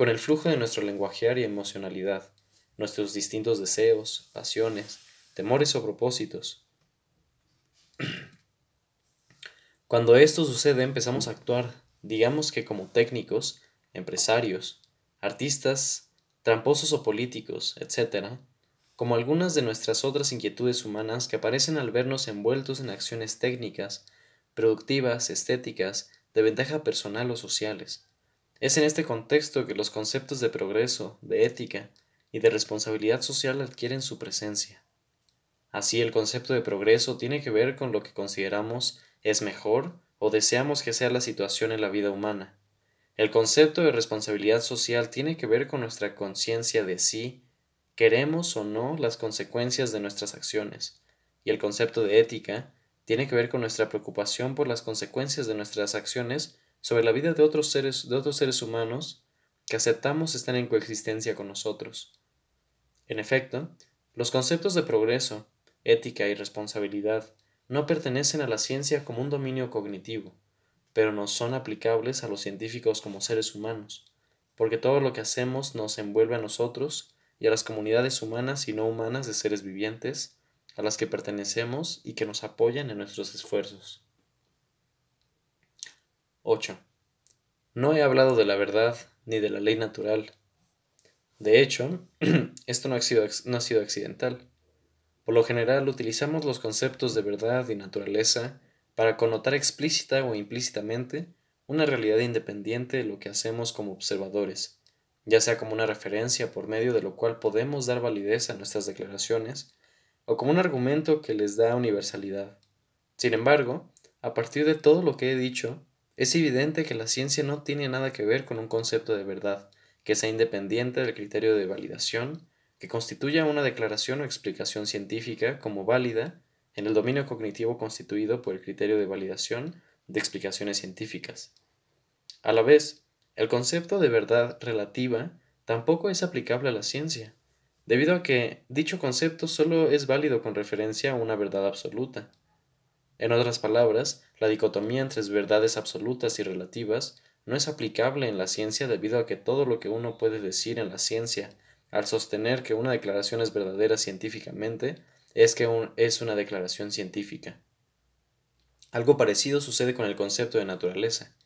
con el flujo de nuestro lenguajear y emocionalidad, nuestros distintos deseos, pasiones, temores o propósitos. Cuando esto sucede empezamos a actuar, digamos que como técnicos, empresarios, artistas, tramposos o políticos, etc., como algunas de nuestras otras inquietudes humanas que aparecen al vernos envueltos en acciones técnicas, productivas, estéticas, de ventaja personal o sociales. Es en este contexto que los conceptos de progreso, de ética y de responsabilidad social adquieren su presencia. Así el concepto de progreso tiene que ver con lo que consideramos es mejor o deseamos que sea la situación en la vida humana, el concepto de responsabilidad social tiene que ver con nuestra conciencia de si queremos o no las consecuencias de nuestras acciones, y el concepto de ética tiene que ver con nuestra preocupación por las consecuencias de nuestras acciones sobre la vida de otros seres, de otros seres humanos que aceptamos están en coexistencia con nosotros. En efecto, los conceptos de progreso, ética y responsabilidad no pertenecen a la ciencia como un dominio cognitivo, pero no son aplicables a los científicos como seres humanos, porque todo lo que hacemos nos envuelve a nosotros y a las comunidades humanas y no humanas de seres vivientes a las que pertenecemos y que nos apoyan en nuestros esfuerzos. 8. No he hablado de la verdad ni de la ley natural. De hecho, <clears throat> esto no ha, sido, no ha sido accidental. Por lo general utilizamos los conceptos de verdad y naturaleza para connotar explícita o implícitamente una realidad independiente de lo que hacemos como observadores, ya sea como una referencia por medio de lo cual podemos dar validez a nuestras declaraciones, o como un argumento que les da universalidad. Sin embargo, a partir de todo lo que he dicho, es evidente que la ciencia no tiene nada que ver con un concepto de verdad, que sea independiente del criterio de validación, que constituya una declaración o explicación científica como válida en el dominio cognitivo constituido por el criterio de validación de explicaciones científicas. A la vez, el concepto de verdad relativa tampoco es aplicable a la ciencia, debido a que dicho concepto solo es válido con referencia a una verdad absoluta. En otras palabras, la dicotomía entre verdades absolutas y relativas no es aplicable en la ciencia debido a que todo lo que uno puede decir en la ciencia al sostener que una declaración es verdadera científicamente es que es una declaración científica. Algo parecido sucede con el concepto de naturaleza,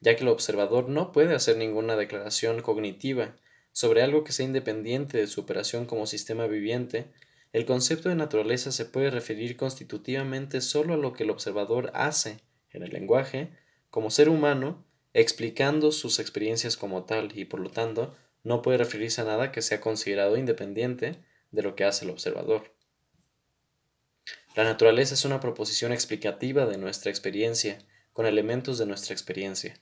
ya que el observador no puede hacer ninguna declaración cognitiva sobre algo que sea independiente de su operación como sistema viviente, el concepto de naturaleza se puede referir constitutivamente solo a lo que el observador hace en el lenguaje como ser humano, explicando sus experiencias como tal y por lo tanto no puede referirse a nada que sea considerado independiente de lo que hace el observador. La naturaleza es una proposición explicativa de nuestra experiencia, con elementos de nuestra experiencia.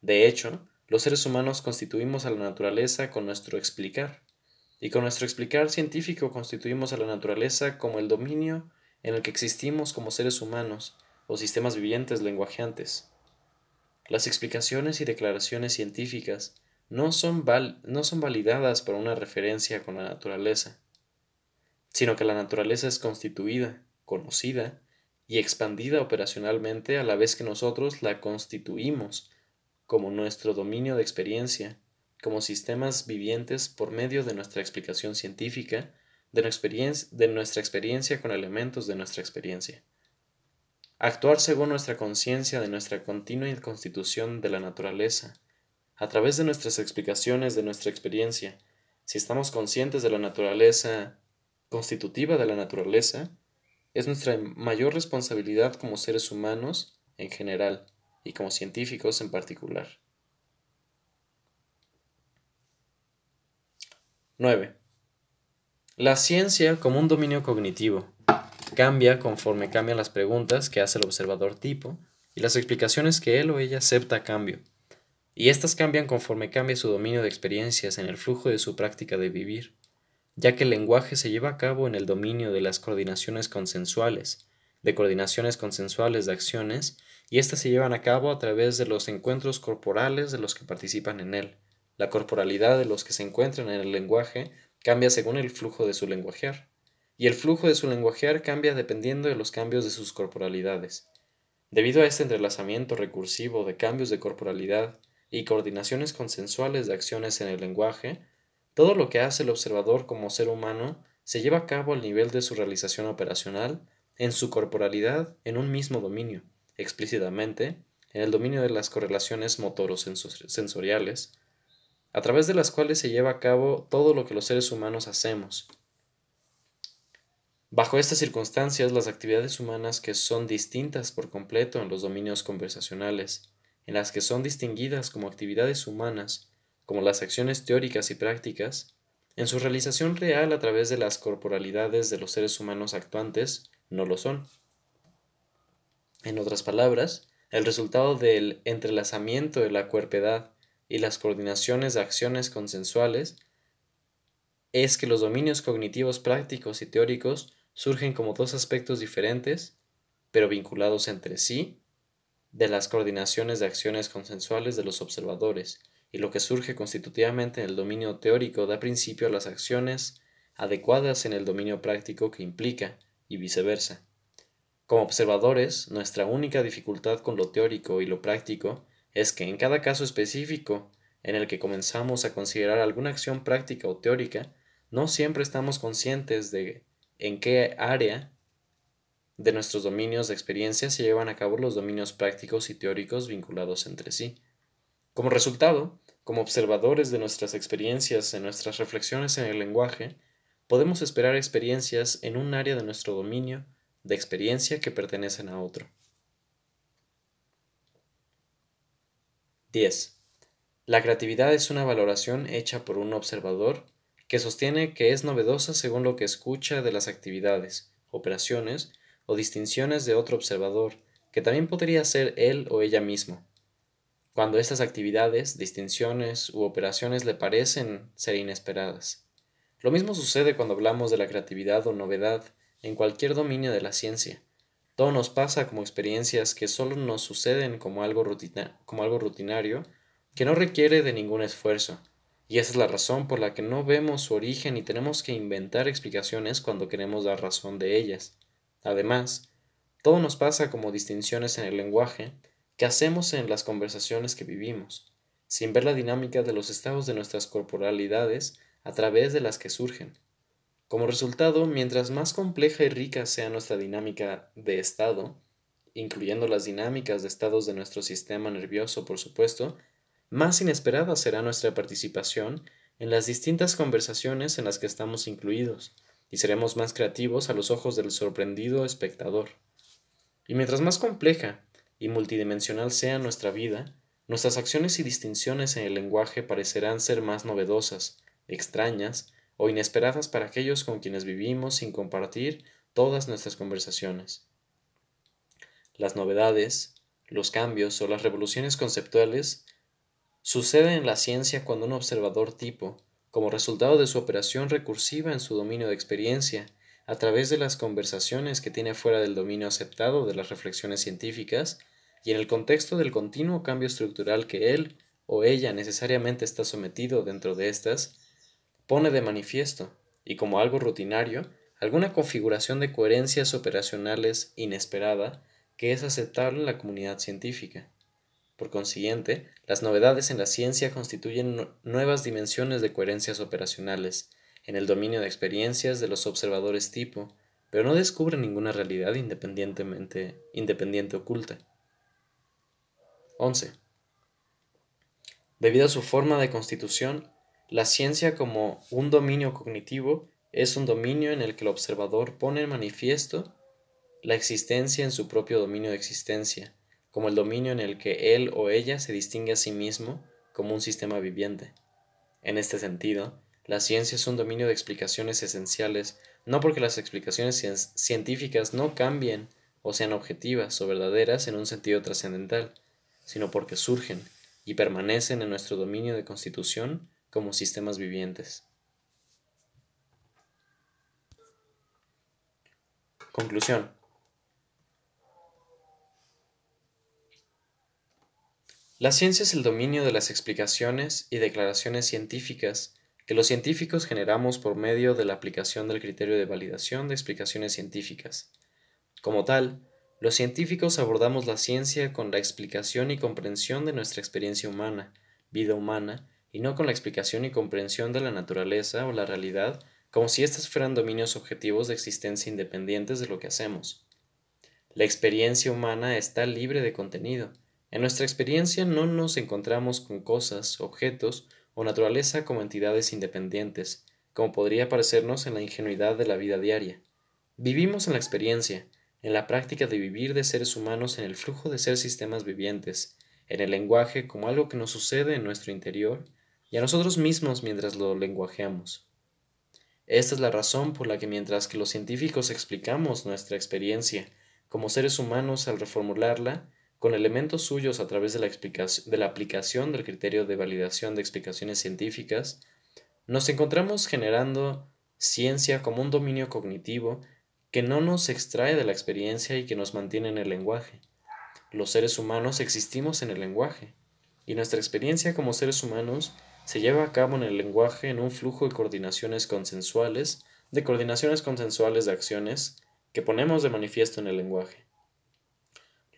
De hecho, los seres humanos constituimos a la naturaleza con nuestro explicar, y con nuestro explicar científico constituimos a la naturaleza como el dominio en el que existimos como seres humanos o sistemas vivientes lenguajeantes. Las explicaciones y declaraciones científicas no son, no son validadas por una referencia con la naturaleza, sino que la naturaleza es constituida, conocida y expandida operacionalmente a la vez que nosotros la constituimos como nuestro dominio de experiencia, como sistemas vivientes por medio de nuestra explicación científica, de nuestra experiencia, con elementos de nuestra experiencia. Actuar según nuestra conciencia de nuestra continua constitución de la naturaleza, a través de nuestras explicaciones de nuestra experiencia, si estamos conscientes de la naturaleza constitutiva de la naturaleza, es nuestra mayor responsabilidad como seres humanos en general y como científicos en particular. 9. La ciencia como un dominio cognitivo cambia conforme cambian las preguntas que hace el observador tipo y las explicaciones que él o ella acepta a cambio. Y estas cambian conforme cambia su dominio de experiencias en el flujo de su práctica de vivir ya que el lenguaje se lleva a cabo en el dominio de las coordinaciones consensuales, de coordinaciones consensuales de acciones, y éstas se llevan a cabo a través de los encuentros corporales de los que participan en él. La corporalidad de los que se encuentran en el lenguaje cambia según el flujo de su lenguajear, y el flujo de su lenguajear cambia dependiendo de los cambios de sus corporalidades. Debido a este entrelazamiento recursivo de cambios de corporalidad y coordinaciones consensuales de acciones en el lenguaje, todo lo que hace el observador como ser humano se lleva a cabo al nivel de su realización operacional, en su corporalidad, en un mismo dominio, explícitamente, en el dominio de las correlaciones motorosensoriales, a través de las cuales se lleva a cabo todo lo que los seres humanos hacemos. Bajo estas circunstancias, las actividades humanas que son distintas por completo en los dominios conversacionales, en las que son distinguidas como actividades humanas, como las acciones teóricas y prácticas, en su realización real a través de las corporalidades de los seres humanos actuantes, no lo son. En otras palabras, el resultado del entrelazamiento de la cuerpedad y las coordinaciones de acciones consensuales es que los dominios cognitivos prácticos y teóricos surgen como dos aspectos diferentes, pero vinculados entre sí, de las coordinaciones de acciones consensuales de los observadores, y lo que surge constitutivamente en el dominio teórico da principio a las acciones adecuadas en el dominio práctico que implica, y viceversa. Como observadores, nuestra única dificultad con lo teórico y lo práctico es que en cada caso específico en el que comenzamos a considerar alguna acción práctica o teórica, no siempre estamos conscientes de en qué área de nuestros dominios de experiencia se llevan a cabo los dominios prácticos y teóricos vinculados entre sí. Como resultado, como observadores de nuestras experiencias en nuestras reflexiones en el lenguaje, podemos esperar experiencias en un área de nuestro dominio de experiencia que pertenecen a otro. 10. La creatividad es una valoración hecha por un observador que sostiene que es novedosa según lo que escucha de las actividades, operaciones o distinciones de otro observador, que también podría ser él o ella mismo. Cuando estas actividades, distinciones u operaciones le parecen ser inesperadas. Lo mismo sucede cuando hablamos de la creatividad o novedad en cualquier dominio de la ciencia. Todo nos pasa como experiencias que solo nos suceden como algo, como algo rutinario, que no requiere de ningún esfuerzo. Y esa es la razón por la que no vemos su origen y tenemos que inventar explicaciones cuando queremos dar razón de ellas. Además, todo nos pasa como distinciones en el lenguaje que hacemos en las conversaciones que vivimos, sin ver la dinámica de los estados de nuestras corporalidades a través de las que surgen. Como resultado, mientras más compleja y rica sea nuestra dinámica de estado, incluyendo las dinámicas de estados de nuestro sistema nervioso, por supuesto, más inesperada será nuestra participación en las distintas conversaciones en las que estamos incluidos, y seremos más creativos a los ojos del sorprendido espectador. Y mientras más compleja y multidimensional sea nuestra vida, nuestras acciones y distinciones en el lenguaje parecerán ser más novedosas, extrañas o inesperadas para aquellos con quienes vivimos sin compartir todas nuestras conversaciones. Las novedades, los cambios o las revoluciones conceptuales suceden en la ciencia cuando un observador tipo, como resultado de su operación recursiva en su dominio de experiencia, a través de las conversaciones que tiene fuera del dominio aceptado de las reflexiones científicas, y en el contexto del continuo cambio estructural que él o ella necesariamente está sometido dentro de estas, pone de manifiesto, y como algo rutinario, alguna configuración de coherencias operacionales inesperada que es aceptable en la comunidad científica. Por consiguiente, las novedades en la ciencia constituyen nuevas dimensiones de coherencias operacionales en el dominio de experiencias de los observadores tipo, pero no descubren ninguna realidad independientemente independiente oculta. 11. Debido a su forma de constitución, la ciencia como un dominio cognitivo es un dominio en el que el observador pone en manifiesto la existencia en su propio dominio de existencia, como el dominio en el que él o ella se distingue a sí mismo como un sistema viviente. En este sentido, la ciencia es un dominio de explicaciones esenciales, no porque las explicaciones científicas no cambien o sean objetivas o verdaderas en un sentido trascendental, sino porque surgen y permanecen en nuestro dominio de constitución como sistemas vivientes. Conclusión. La ciencia es el dominio de las explicaciones y declaraciones científicas que los científicos generamos por medio de la aplicación del criterio de validación de explicaciones científicas. Como tal, los científicos abordamos la ciencia con la explicación y comprensión de nuestra experiencia humana, vida humana, y no con la explicación y comprensión de la naturaleza o la realidad como si éstas fueran dominios objetivos de existencia independientes de lo que hacemos. La experiencia humana está libre de contenido, en nuestra experiencia no nos encontramos con cosas, objetos o naturaleza como entidades independientes, como podría parecernos en la ingenuidad de la vida diaria. Vivimos en la experiencia, en la práctica de vivir de seres humanos en el flujo de ser sistemas vivientes, en el lenguaje como algo que nos sucede en nuestro interior y a nosotros mismos mientras lo lenguajeamos. Esta es la razón por la que mientras que los científicos explicamos nuestra experiencia como seres humanos al reformularla, con elementos suyos a través de la, de la aplicación del criterio de validación de explicaciones científicas, nos encontramos generando ciencia como un dominio cognitivo que no nos extrae de la experiencia y que nos mantiene en el lenguaje. Los seres humanos existimos en el lenguaje, y nuestra experiencia como seres humanos se lleva a cabo en el lenguaje en un flujo de coordinaciones consensuales, de coordinaciones consensuales de acciones que ponemos de manifiesto en el lenguaje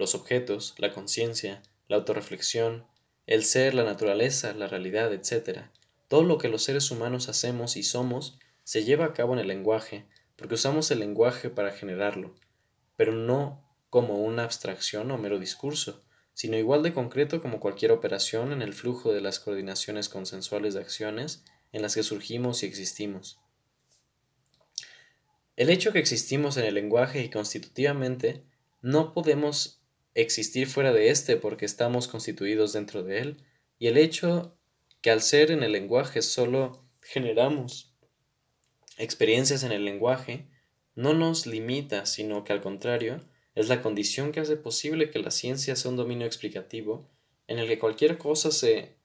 los objetos, la conciencia, la autorreflexión, el ser, la naturaleza, la realidad, etc. Todo lo que los seres humanos hacemos y somos se lleva a cabo en el lenguaje, porque usamos el lenguaje para generarlo, pero no como una abstracción o mero discurso, sino igual de concreto como cualquier operación en el flujo de las coordinaciones consensuales de acciones en las que surgimos y existimos. El hecho que existimos en el lenguaje y constitutivamente no podemos existir fuera de éste porque estamos constituidos dentro de él, y el hecho que al ser en el lenguaje solo generamos experiencias en el lenguaje, no nos limita, sino que al contrario, es la condición que hace posible que la ciencia sea un dominio explicativo en el que cualquier cosa se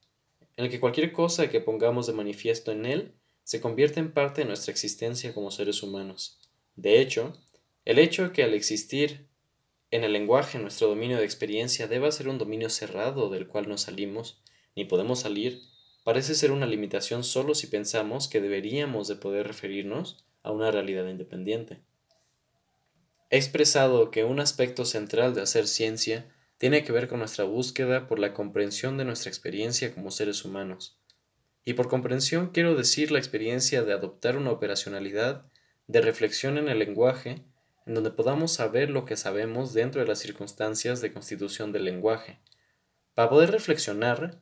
en el que cualquier cosa que pongamos de manifiesto en él se convierte en parte de nuestra existencia como seres humanos. De hecho, el hecho de que al existir en el lenguaje nuestro dominio de experiencia deba ser un dominio cerrado del cual no salimos, ni podemos salir, parece ser una limitación solo si pensamos que deberíamos de poder referirnos a una realidad independiente. He expresado que un aspecto central de hacer ciencia tiene que ver con nuestra búsqueda por la comprensión de nuestra experiencia como seres humanos. Y por comprensión quiero decir la experiencia de adoptar una operacionalidad de reflexión en el lenguaje en donde podamos saber lo que sabemos dentro de las circunstancias de constitución del lenguaje. Para poder reflexionar,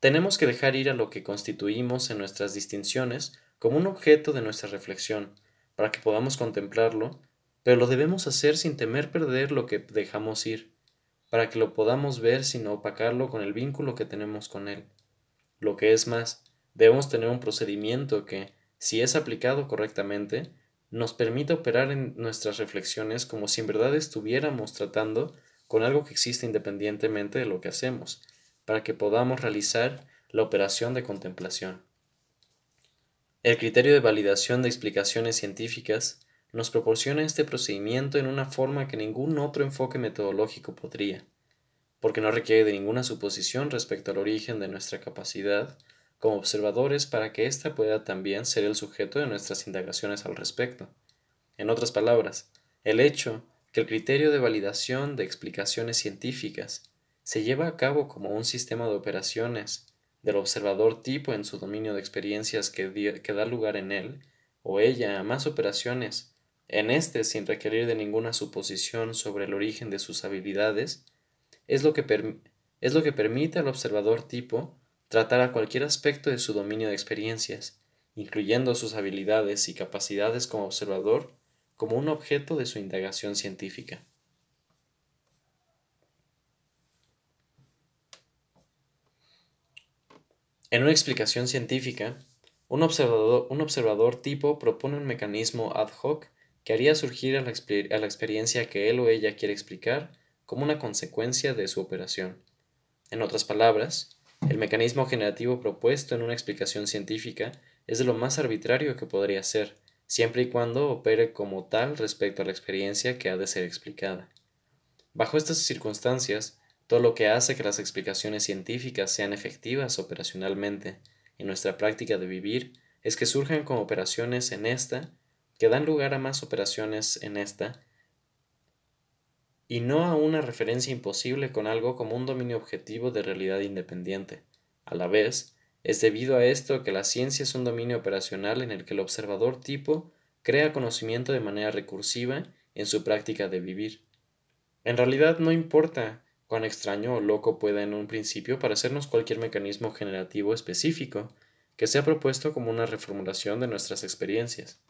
tenemos que dejar ir a lo que constituimos en nuestras distinciones como un objeto de nuestra reflexión, para que podamos contemplarlo pero lo debemos hacer sin temer perder lo que dejamos ir, para que lo podamos ver sin opacarlo con el vínculo que tenemos con él. Lo que es más, debemos tener un procedimiento que, si es aplicado correctamente, nos permita operar en nuestras reflexiones como si en verdad estuviéramos tratando con algo que existe independientemente de lo que hacemos, para que podamos realizar la operación de contemplación. El criterio de validación de explicaciones científicas nos proporciona este procedimiento en una forma que ningún otro enfoque metodológico podría, porque no requiere de ninguna suposición respecto al origen de nuestra capacidad como observadores para que ésta pueda también ser el sujeto de nuestras indagaciones al respecto. En otras palabras, el hecho que el criterio de validación de explicaciones científicas se lleva a cabo como un sistema de operaciones del observador tipo en su dominio de experiencias que, que da lugar en él o ella a más operaciones en este sin requerir de ninguna suposición sobre el origen de sus habilidades, es lo que, es lo que permite al observador tipo tratar a cualquier aspecto de su dominio de experiencias, incluyendo sus habilidades y capacidades como observador, como un objeto de su indagación científica. En una explicación científica, un observador, un observador tipo propone un mecanismo ad hoc que haría surgir a la, experiencia que él o ella quiere explicar como una consecuencia de su operación. En otras palabras, el mecanismo generativo propuesto en una explicación científica es de lo más arbitrario que podría ser, siempre y cuando opere como tal respecto a la experiencia que ha de ser explicada. Bajo estas circunstancias, todo lo que hace que las explicaciones científicas sean efectivas operacionalmente en nuestra práctica de vivir es que surjan como operaciones en esta que dan lugar a más operaciones en esta, y no a una referencia imposible con algo como un dominio objetivo de realidad independiente. A la vez, es debido a esto que la ciencia es un dominio operacional en el que el observador tipo crea conocimiento de manera recursiva en su práctica de vivir. En realidad no importa cuán extraño o loco pueda en un principio parecernos cualquier mecanismo generativo específico que sea propuesto como una reformulación de nuestras experiencias.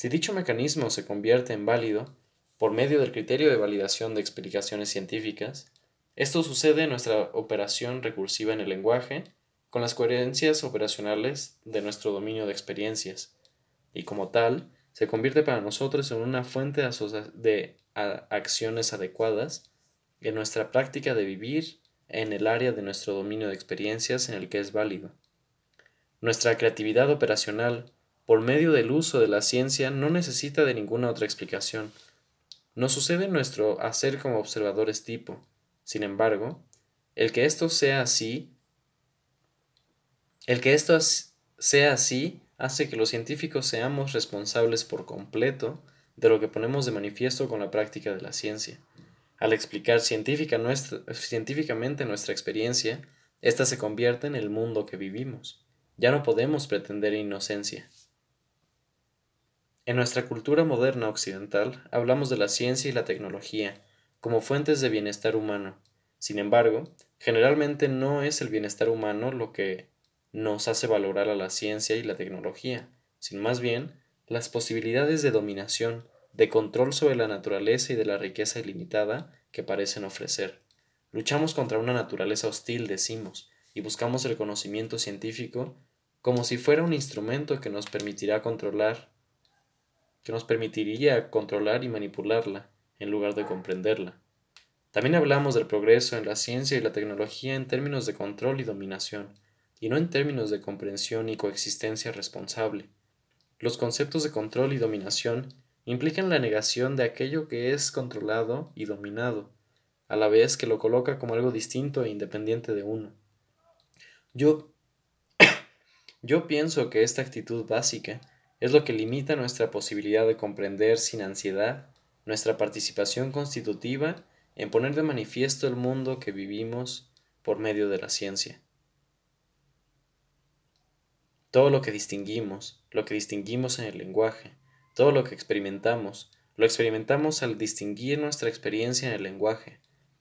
Si dicho mecanismo se convierte en válido por medio del criterio de validación de explicaciones científicas, esto sucede en nuestra operación recursiva en el lenguaje con las coherencias operacionales de nuestro dominio de experiencias, y como tal, se convierte para nosotros en una fuente de acciones adecuadas en nuestra práctica de vivir en el área de nuestro dominio de experiencias en el que es válido. Nuestra creatividad operacional por medio del uso de la ciencia no necesita de ninguna otra explicación. No sucede nuestro hacer como observadores tipo. Sin embargo, el que esto sea así, el que esto sea así hace que los científicos seamos responsables por completo de lo que ponemos de manifiesto con la práctica de la ciencia. Al explicar científicamente nuestra experiencia, ésta se convierte en el mundo que vivimos. Ya no podemos pretender inocencia. En nuestra cultura moderna occidental hablamos de la ciencia y la tecnología como fuentes de bienestar humano. Sin embargo, generalmente no es el bienestar humano lo que nos hace valorar a la ciencia y la tecnología, sino más bien las posibilidades de dominación, de control sobre la naturaleza y de la riqueza ilimitada que parecen ofrecer. Luchamos contra una naturaleza hostil, decimos, y buscamos el conocimiento científico como si fuera un instrumento que nos permitirá controlar, que nos permitiría controlar y manipularla en lugar de comprenderla. También hablamos del progreso en la ciencia y la tecnología en términos de control y dominación, y no en términos de comprensión y coexistencia responsable. Los conceptos de control y dominación implican la negación de aquello que es controlado y dominado, a la vez que lo coloca como algo distinto e independiente de uno. Yo, <coughs> yo pienso que esta actitud básica es lo que limita nuestra posibilidad de comprender sin ansiedad nuestra participación constitutiva en poner de manifiesto el mundo que vivimos por medio de la ciencia. Todo lo que distinguimos, lo que distinguimos en el lenguaje, todo lo que experimentamos, lo experimentamos al distinguir nuestra experiencia en el lenguaje.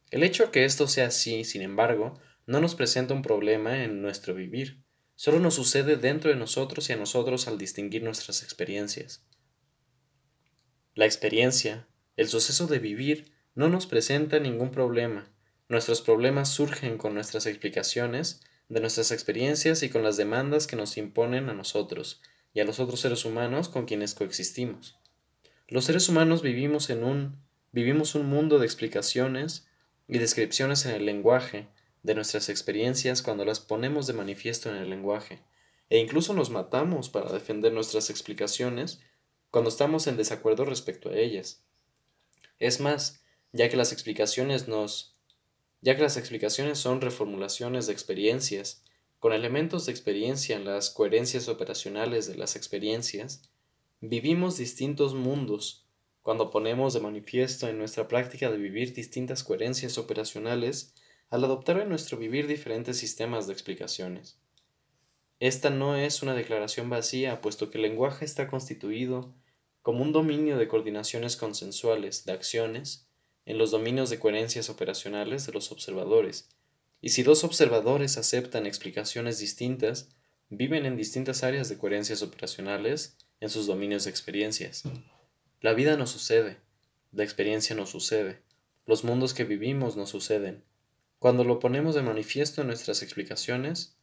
El hecho que esto sea así, sin embargo, no nos presenta un problema en nuestro vivir, solo nos sucede dentro de nosotros y a nosotros al distinguir nuestras experiencias. La experiencia, el suceso de vivir, no nos presenta ningún problema. Nuestros problemas surgen con nuestras explicaciones de nuestras experiencias y con las demandas que nos imponen a nosotros y a los otros seres humanos con quienes coexistimos. Los seres humanos vivimos en un vivimos un mundo de explicaciones y descripciones en el lenguaje de nuestras experiencias cuando las ponemos de manifiesto en el lenguaje, e incluso nos matamos para defender nuestras explicaciones cuando estamos en desacuerdo respecto a ellas. Es más, ya que las explicaciones nos ya que las explicaciones son reformulaciones de experiencias, con elementos de experiencia en las coherencias operacionales de las experiencias, vivimos distintos mundos cuando ponemos de manifiesto en nuestra práctica de vivir distintas coherencias operacionales al adoptar en nuestro vivir diferentes sistemas de explicaciones. Esta no es una declaración vacía, puesto que el lenguaje está constituido como un dominio de coordinaciones consensuales de acciones en los dominios de coherencias operacionales de los observadores, y si dos observadores aceptan explicaciones distintas, viven en distintas áreas de coherencias operacionales en sus dominios de experiencias. La vida no sucede, la experiencia no sucede, los mundos que vivimos no suceden. Cuando lo ponemos de manifiesto en nuestras explicaciones,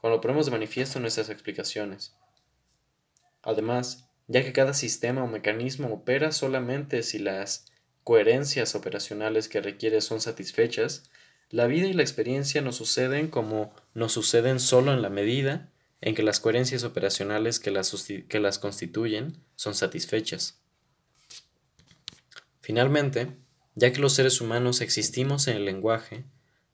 cuando lo ponemos de manifiesto en nuestras explicaciones. Además, ya que cada sistema o mecanismo opera solamente si las coherencias operacionales que requiere son satisfechas, la vida y la experiencia nos suceden como nos suceden solo en la medida en que las coherencias operacionales que las, que las constituyen son satisfechas. Finalmente, ya que los seres humanos existimos en el lenguaje,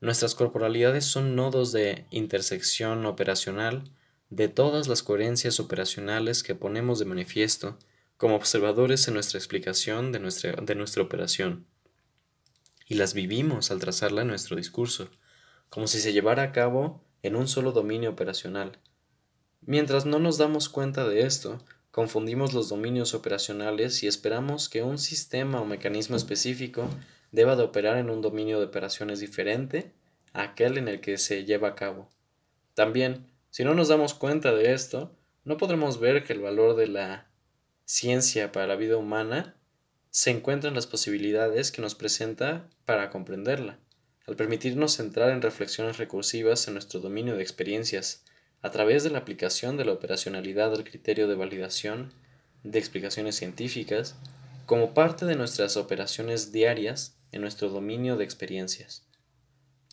nuestras corporalidades son nodos de intersección operacional de todas las coherencias operacionales que ponemos de manifiesto como observadores en nuestra explicación de nuestra, de nuestra operación. Y las vivimos al trazarla en nuestro discurso, como si se llevara a cabo en un solo dominio operacional. Mientras no nos damos cuenta de esto, confundimos los dominios operacionales y esperamos que un sistema o mecanismo específico deba de operar en un dominio de operaciones diferente a aquel en el que se lleva a cabo. También, si no nos damos cuenta de esto, no podremos ver que el valor de la ciencia para la vida humana se encuentran las posibilidades que nos presenta para comprenderla, al permitirnos entrar en reflexiones recursivas en nuestro dominio de experiencias, a través de la aplicación de la operacionalidad del criterio de validación de explicaciones científicas, como parte de nuestras operaciones diarias en nuestro dominio de experiencias.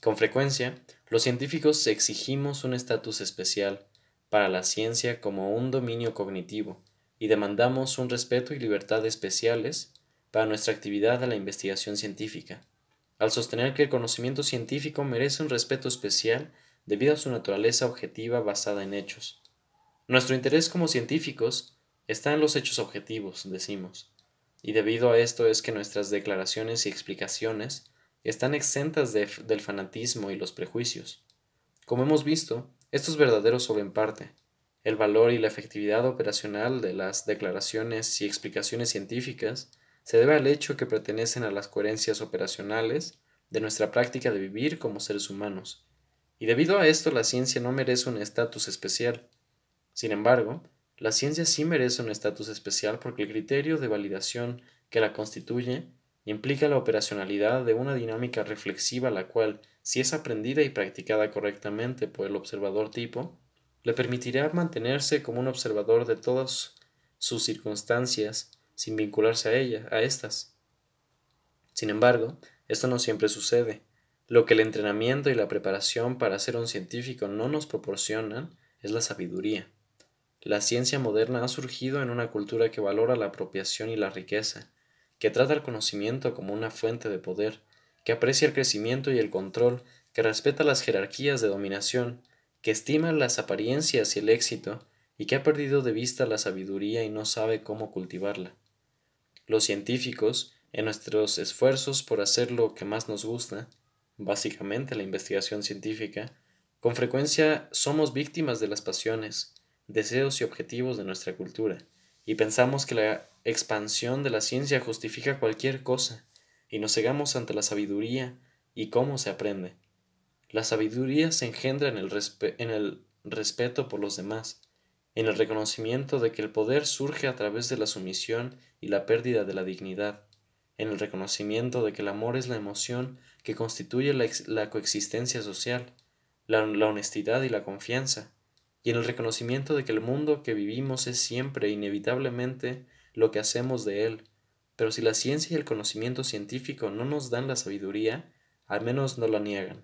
Con frecuencia, los científicos exigimos un estatus especial para la ciencia como un dominio cognitivo, y demandamos un respeto y libertad especiales para nuestra actividad a la investigación científica, al sostener que el conocimiento científico merece un respeto especial debido a su naturaleza objetiva basada en hechos. Nuestro interés como científicos está en los hechos objetivos, decimos, y debido a esto es que nuestras declaraciones y explicaciones están exentas del fanatismo y los prejuicios. Como hemos visto, esto es verdadero solo en parte, el valor y la efectividad operacional de las declaraciones y explicaciones científicas se debe al hecho que pertenecen a las coherencias operacionales de nuestra práctica de vivir como seres humanos, y debido a esto la ciencia no merece un estatus especial. Sin embargo, la ciencia sí merece un estatus especial porque el criterio de validación que la constituye implica la operacionalidad de una dinámica reflexiva la cual, si es aprendida y practicada correctamente por el observador tipo, le permitirá mantenerse como un observador de todas sus circunstancias sin vincularse a ellas, a estas. Sin embargo, esto no siempre sucede. Lo que el entrenamiento y la preparación para ser un científico no nos proporcionan es la sabiduría. La ciencia moderna ha surgido en una cultura que valora la apropiación y la riqueza, que trata el conocimiento como una fuente de poder, que aprecia el crecimiento y el control, que respeta las jerarquías de dominación, que estima las apariencias y el éxito, y que ha perdido de vista la sabiduría y no sabe cómo cultivarla. Los científicos, en nuestros esfuerzos por hacer lo que más nos gusta, básicamente la investigación científica, con frecuencia somos víctimas de las pasiones, deseos y objetivos de nuestra cultura, y pensamos que la expansión de la ciencia justifica cualquier cosa, y nos cegamos ante la sabiduría y cómo se aprende. La sabiduría se engendra en el, en el respeto por los demás, en el reconocimiento de que el poder surge a través de la sumisión y la pérdida de la dignidad, en el reconocimiento de que el amor es la emoción que constituye la, coexistencia social, la honestidad y la confianza, y en el reconocimiento de que el mundo que vivimos es siempre e inevitablemente lo que hacemos de él, pero si la ciencia y el conocimiento científico no nos dan la sabiduría, al menos no la niegan,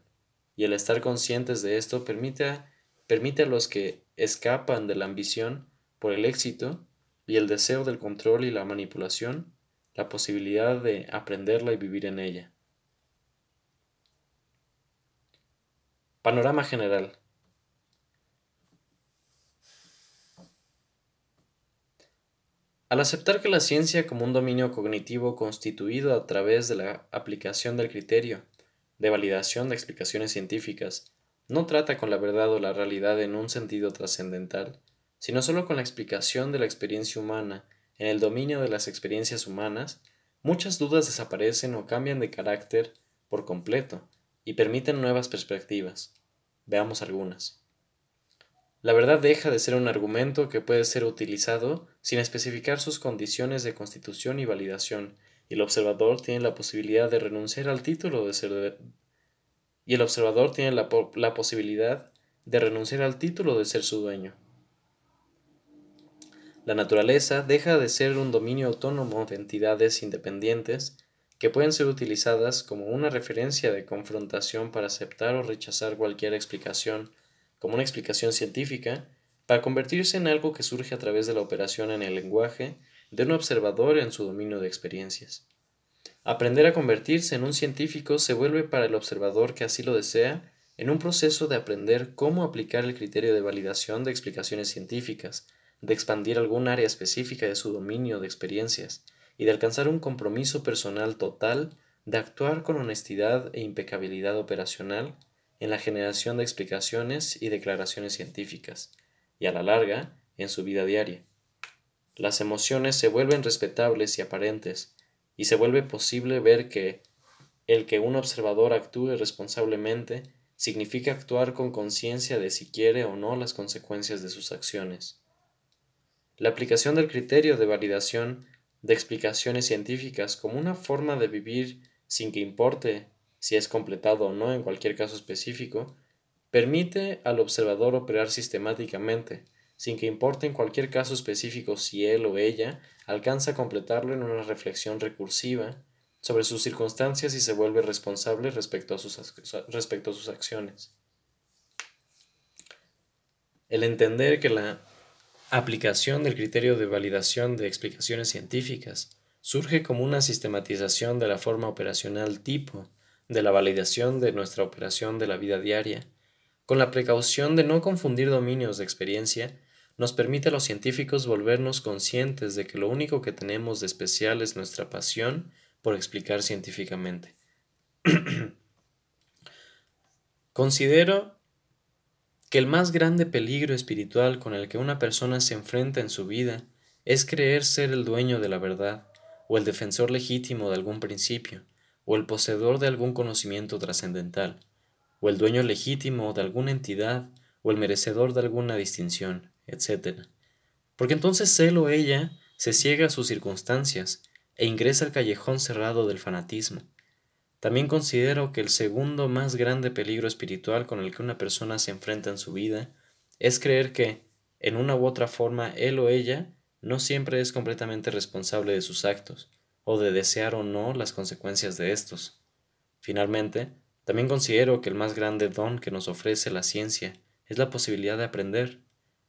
y el estar conscientes de esto permite, permite a los que escapan de la ambición por el éxito y el deseo del control y la manipulación la posibilidad de aprenderla y vivir en ella. Panorama general. Al aceptar que la ciencia como un dominio cognitivo constituido a través de la aplicación del criterio de validación de explicaciones científicas no trata con la verdad o la realidad en un sentido trascendental, sino solo con la explicación de la experiencia humana en el dominio de las experiencias humanas, muchas dudas desaparecen o cambian de carácter por completo y permiten nuevas perspectivas. Veamos algunas. La verdad deja de ser un argumento que puede ser utilizado sin especificar sus condiciones de constitución y validación, y el observador tiene la posibilidad de renunciar al título de ser y el observador tiene la, la posibilidad de renunciar al título de ser su dueño. La naturaleza deja de ser un dominio autónomo de entidades independientes que pueden ser utilizadas como una referencia de confrontación para aceptar o rechazar cualquier explicación como una explicación científica para convertirse en algo que surge a través de la operación en el lenguaje de un observador en su dominio de experiencias. Aprender a convertirse en un científico se vuelve para el observador que así lo desea en un proceso de aprender cómo aplicar el criterio de validación de explicaciones científicas, de expandir algún área específica de su dominio de experiencias y de alcanzar un compromiso personal total de actuar con honestidad e impecabilidad operacional en la generación de explicaciones y declaraciones científicas, y a la larga, en su vida diaria. Las emociones se vuelven respetables y aparentes, y se vuelve posible ver que el que un observador actúe responsablemente significa actuar con conciencia de si quiere o no las consecuencias de sus acciones. La aplicación del criterio de validación de explicaciones científicas como una forma de vivir sin que importe si es completado o no en cualquier caso específico, permite al observador operar sistemáticamente, sin que importe en cualquier caso específico si él o ella alcanza a completarlo en una reflexión recursiva sobre sus circunstancias y se vuelve responsable respecto a sus, respecto a sus acciones. El entender que la aplicación del criterio de validación de explicaciones científicas surge como una sistematización de la forma operacional tipo de la validación de nuestra operación de la vida diaria, con la precaución de no confundir dominios de experiencia, nos permite a los científicos volvernos conscientes de que lo único que tenemos de especial es nuestra pasión por explicar científicamente. <clears throat> Considero que el más grande peligro espiritual con el que una persona se enfrenta en su vida es creer ser el dueño de la verdad o el defensor legítimo de algún principio, o el poseedor de algún conocimiento trascendental, o el dueño legítimo de alguna entidad, o el merecedor de alguna distinción, etc. Porque entonces él o ella se ciega a sus circunstancias, e ingresa al callejón cerrado del fanatismo. También considero que el segundo más grande peligro espiritual con el que una persona se enfrenta en su vida es creer que, en una u otra forma, él o ella no siempre es completamente responsable de sus actos, o de desear o no las consecuencias de estos. Finalmente, también considero que el más grande don que nos ofrece la ciencia es la posibilidad de aprender,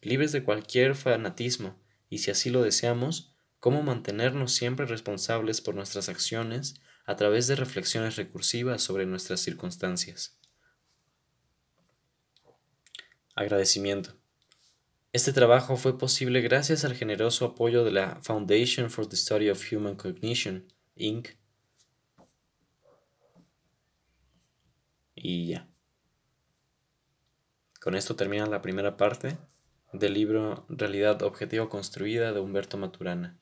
libres de cualquier fanatismo, y si así lo deseamos, cómo mantenernos siempre responsables por nuestras acciones a través de reflexiones recursivas sobre nuestras circunstancias. Agradecimiento. Este trabajo fue posible gracias al generoso apoyo de la Foundation for the Study of Human Cognition, Inc. Y ya. Con esto termina la primera parte del libro Realidad Objetivo Construida de Humberto Maturana.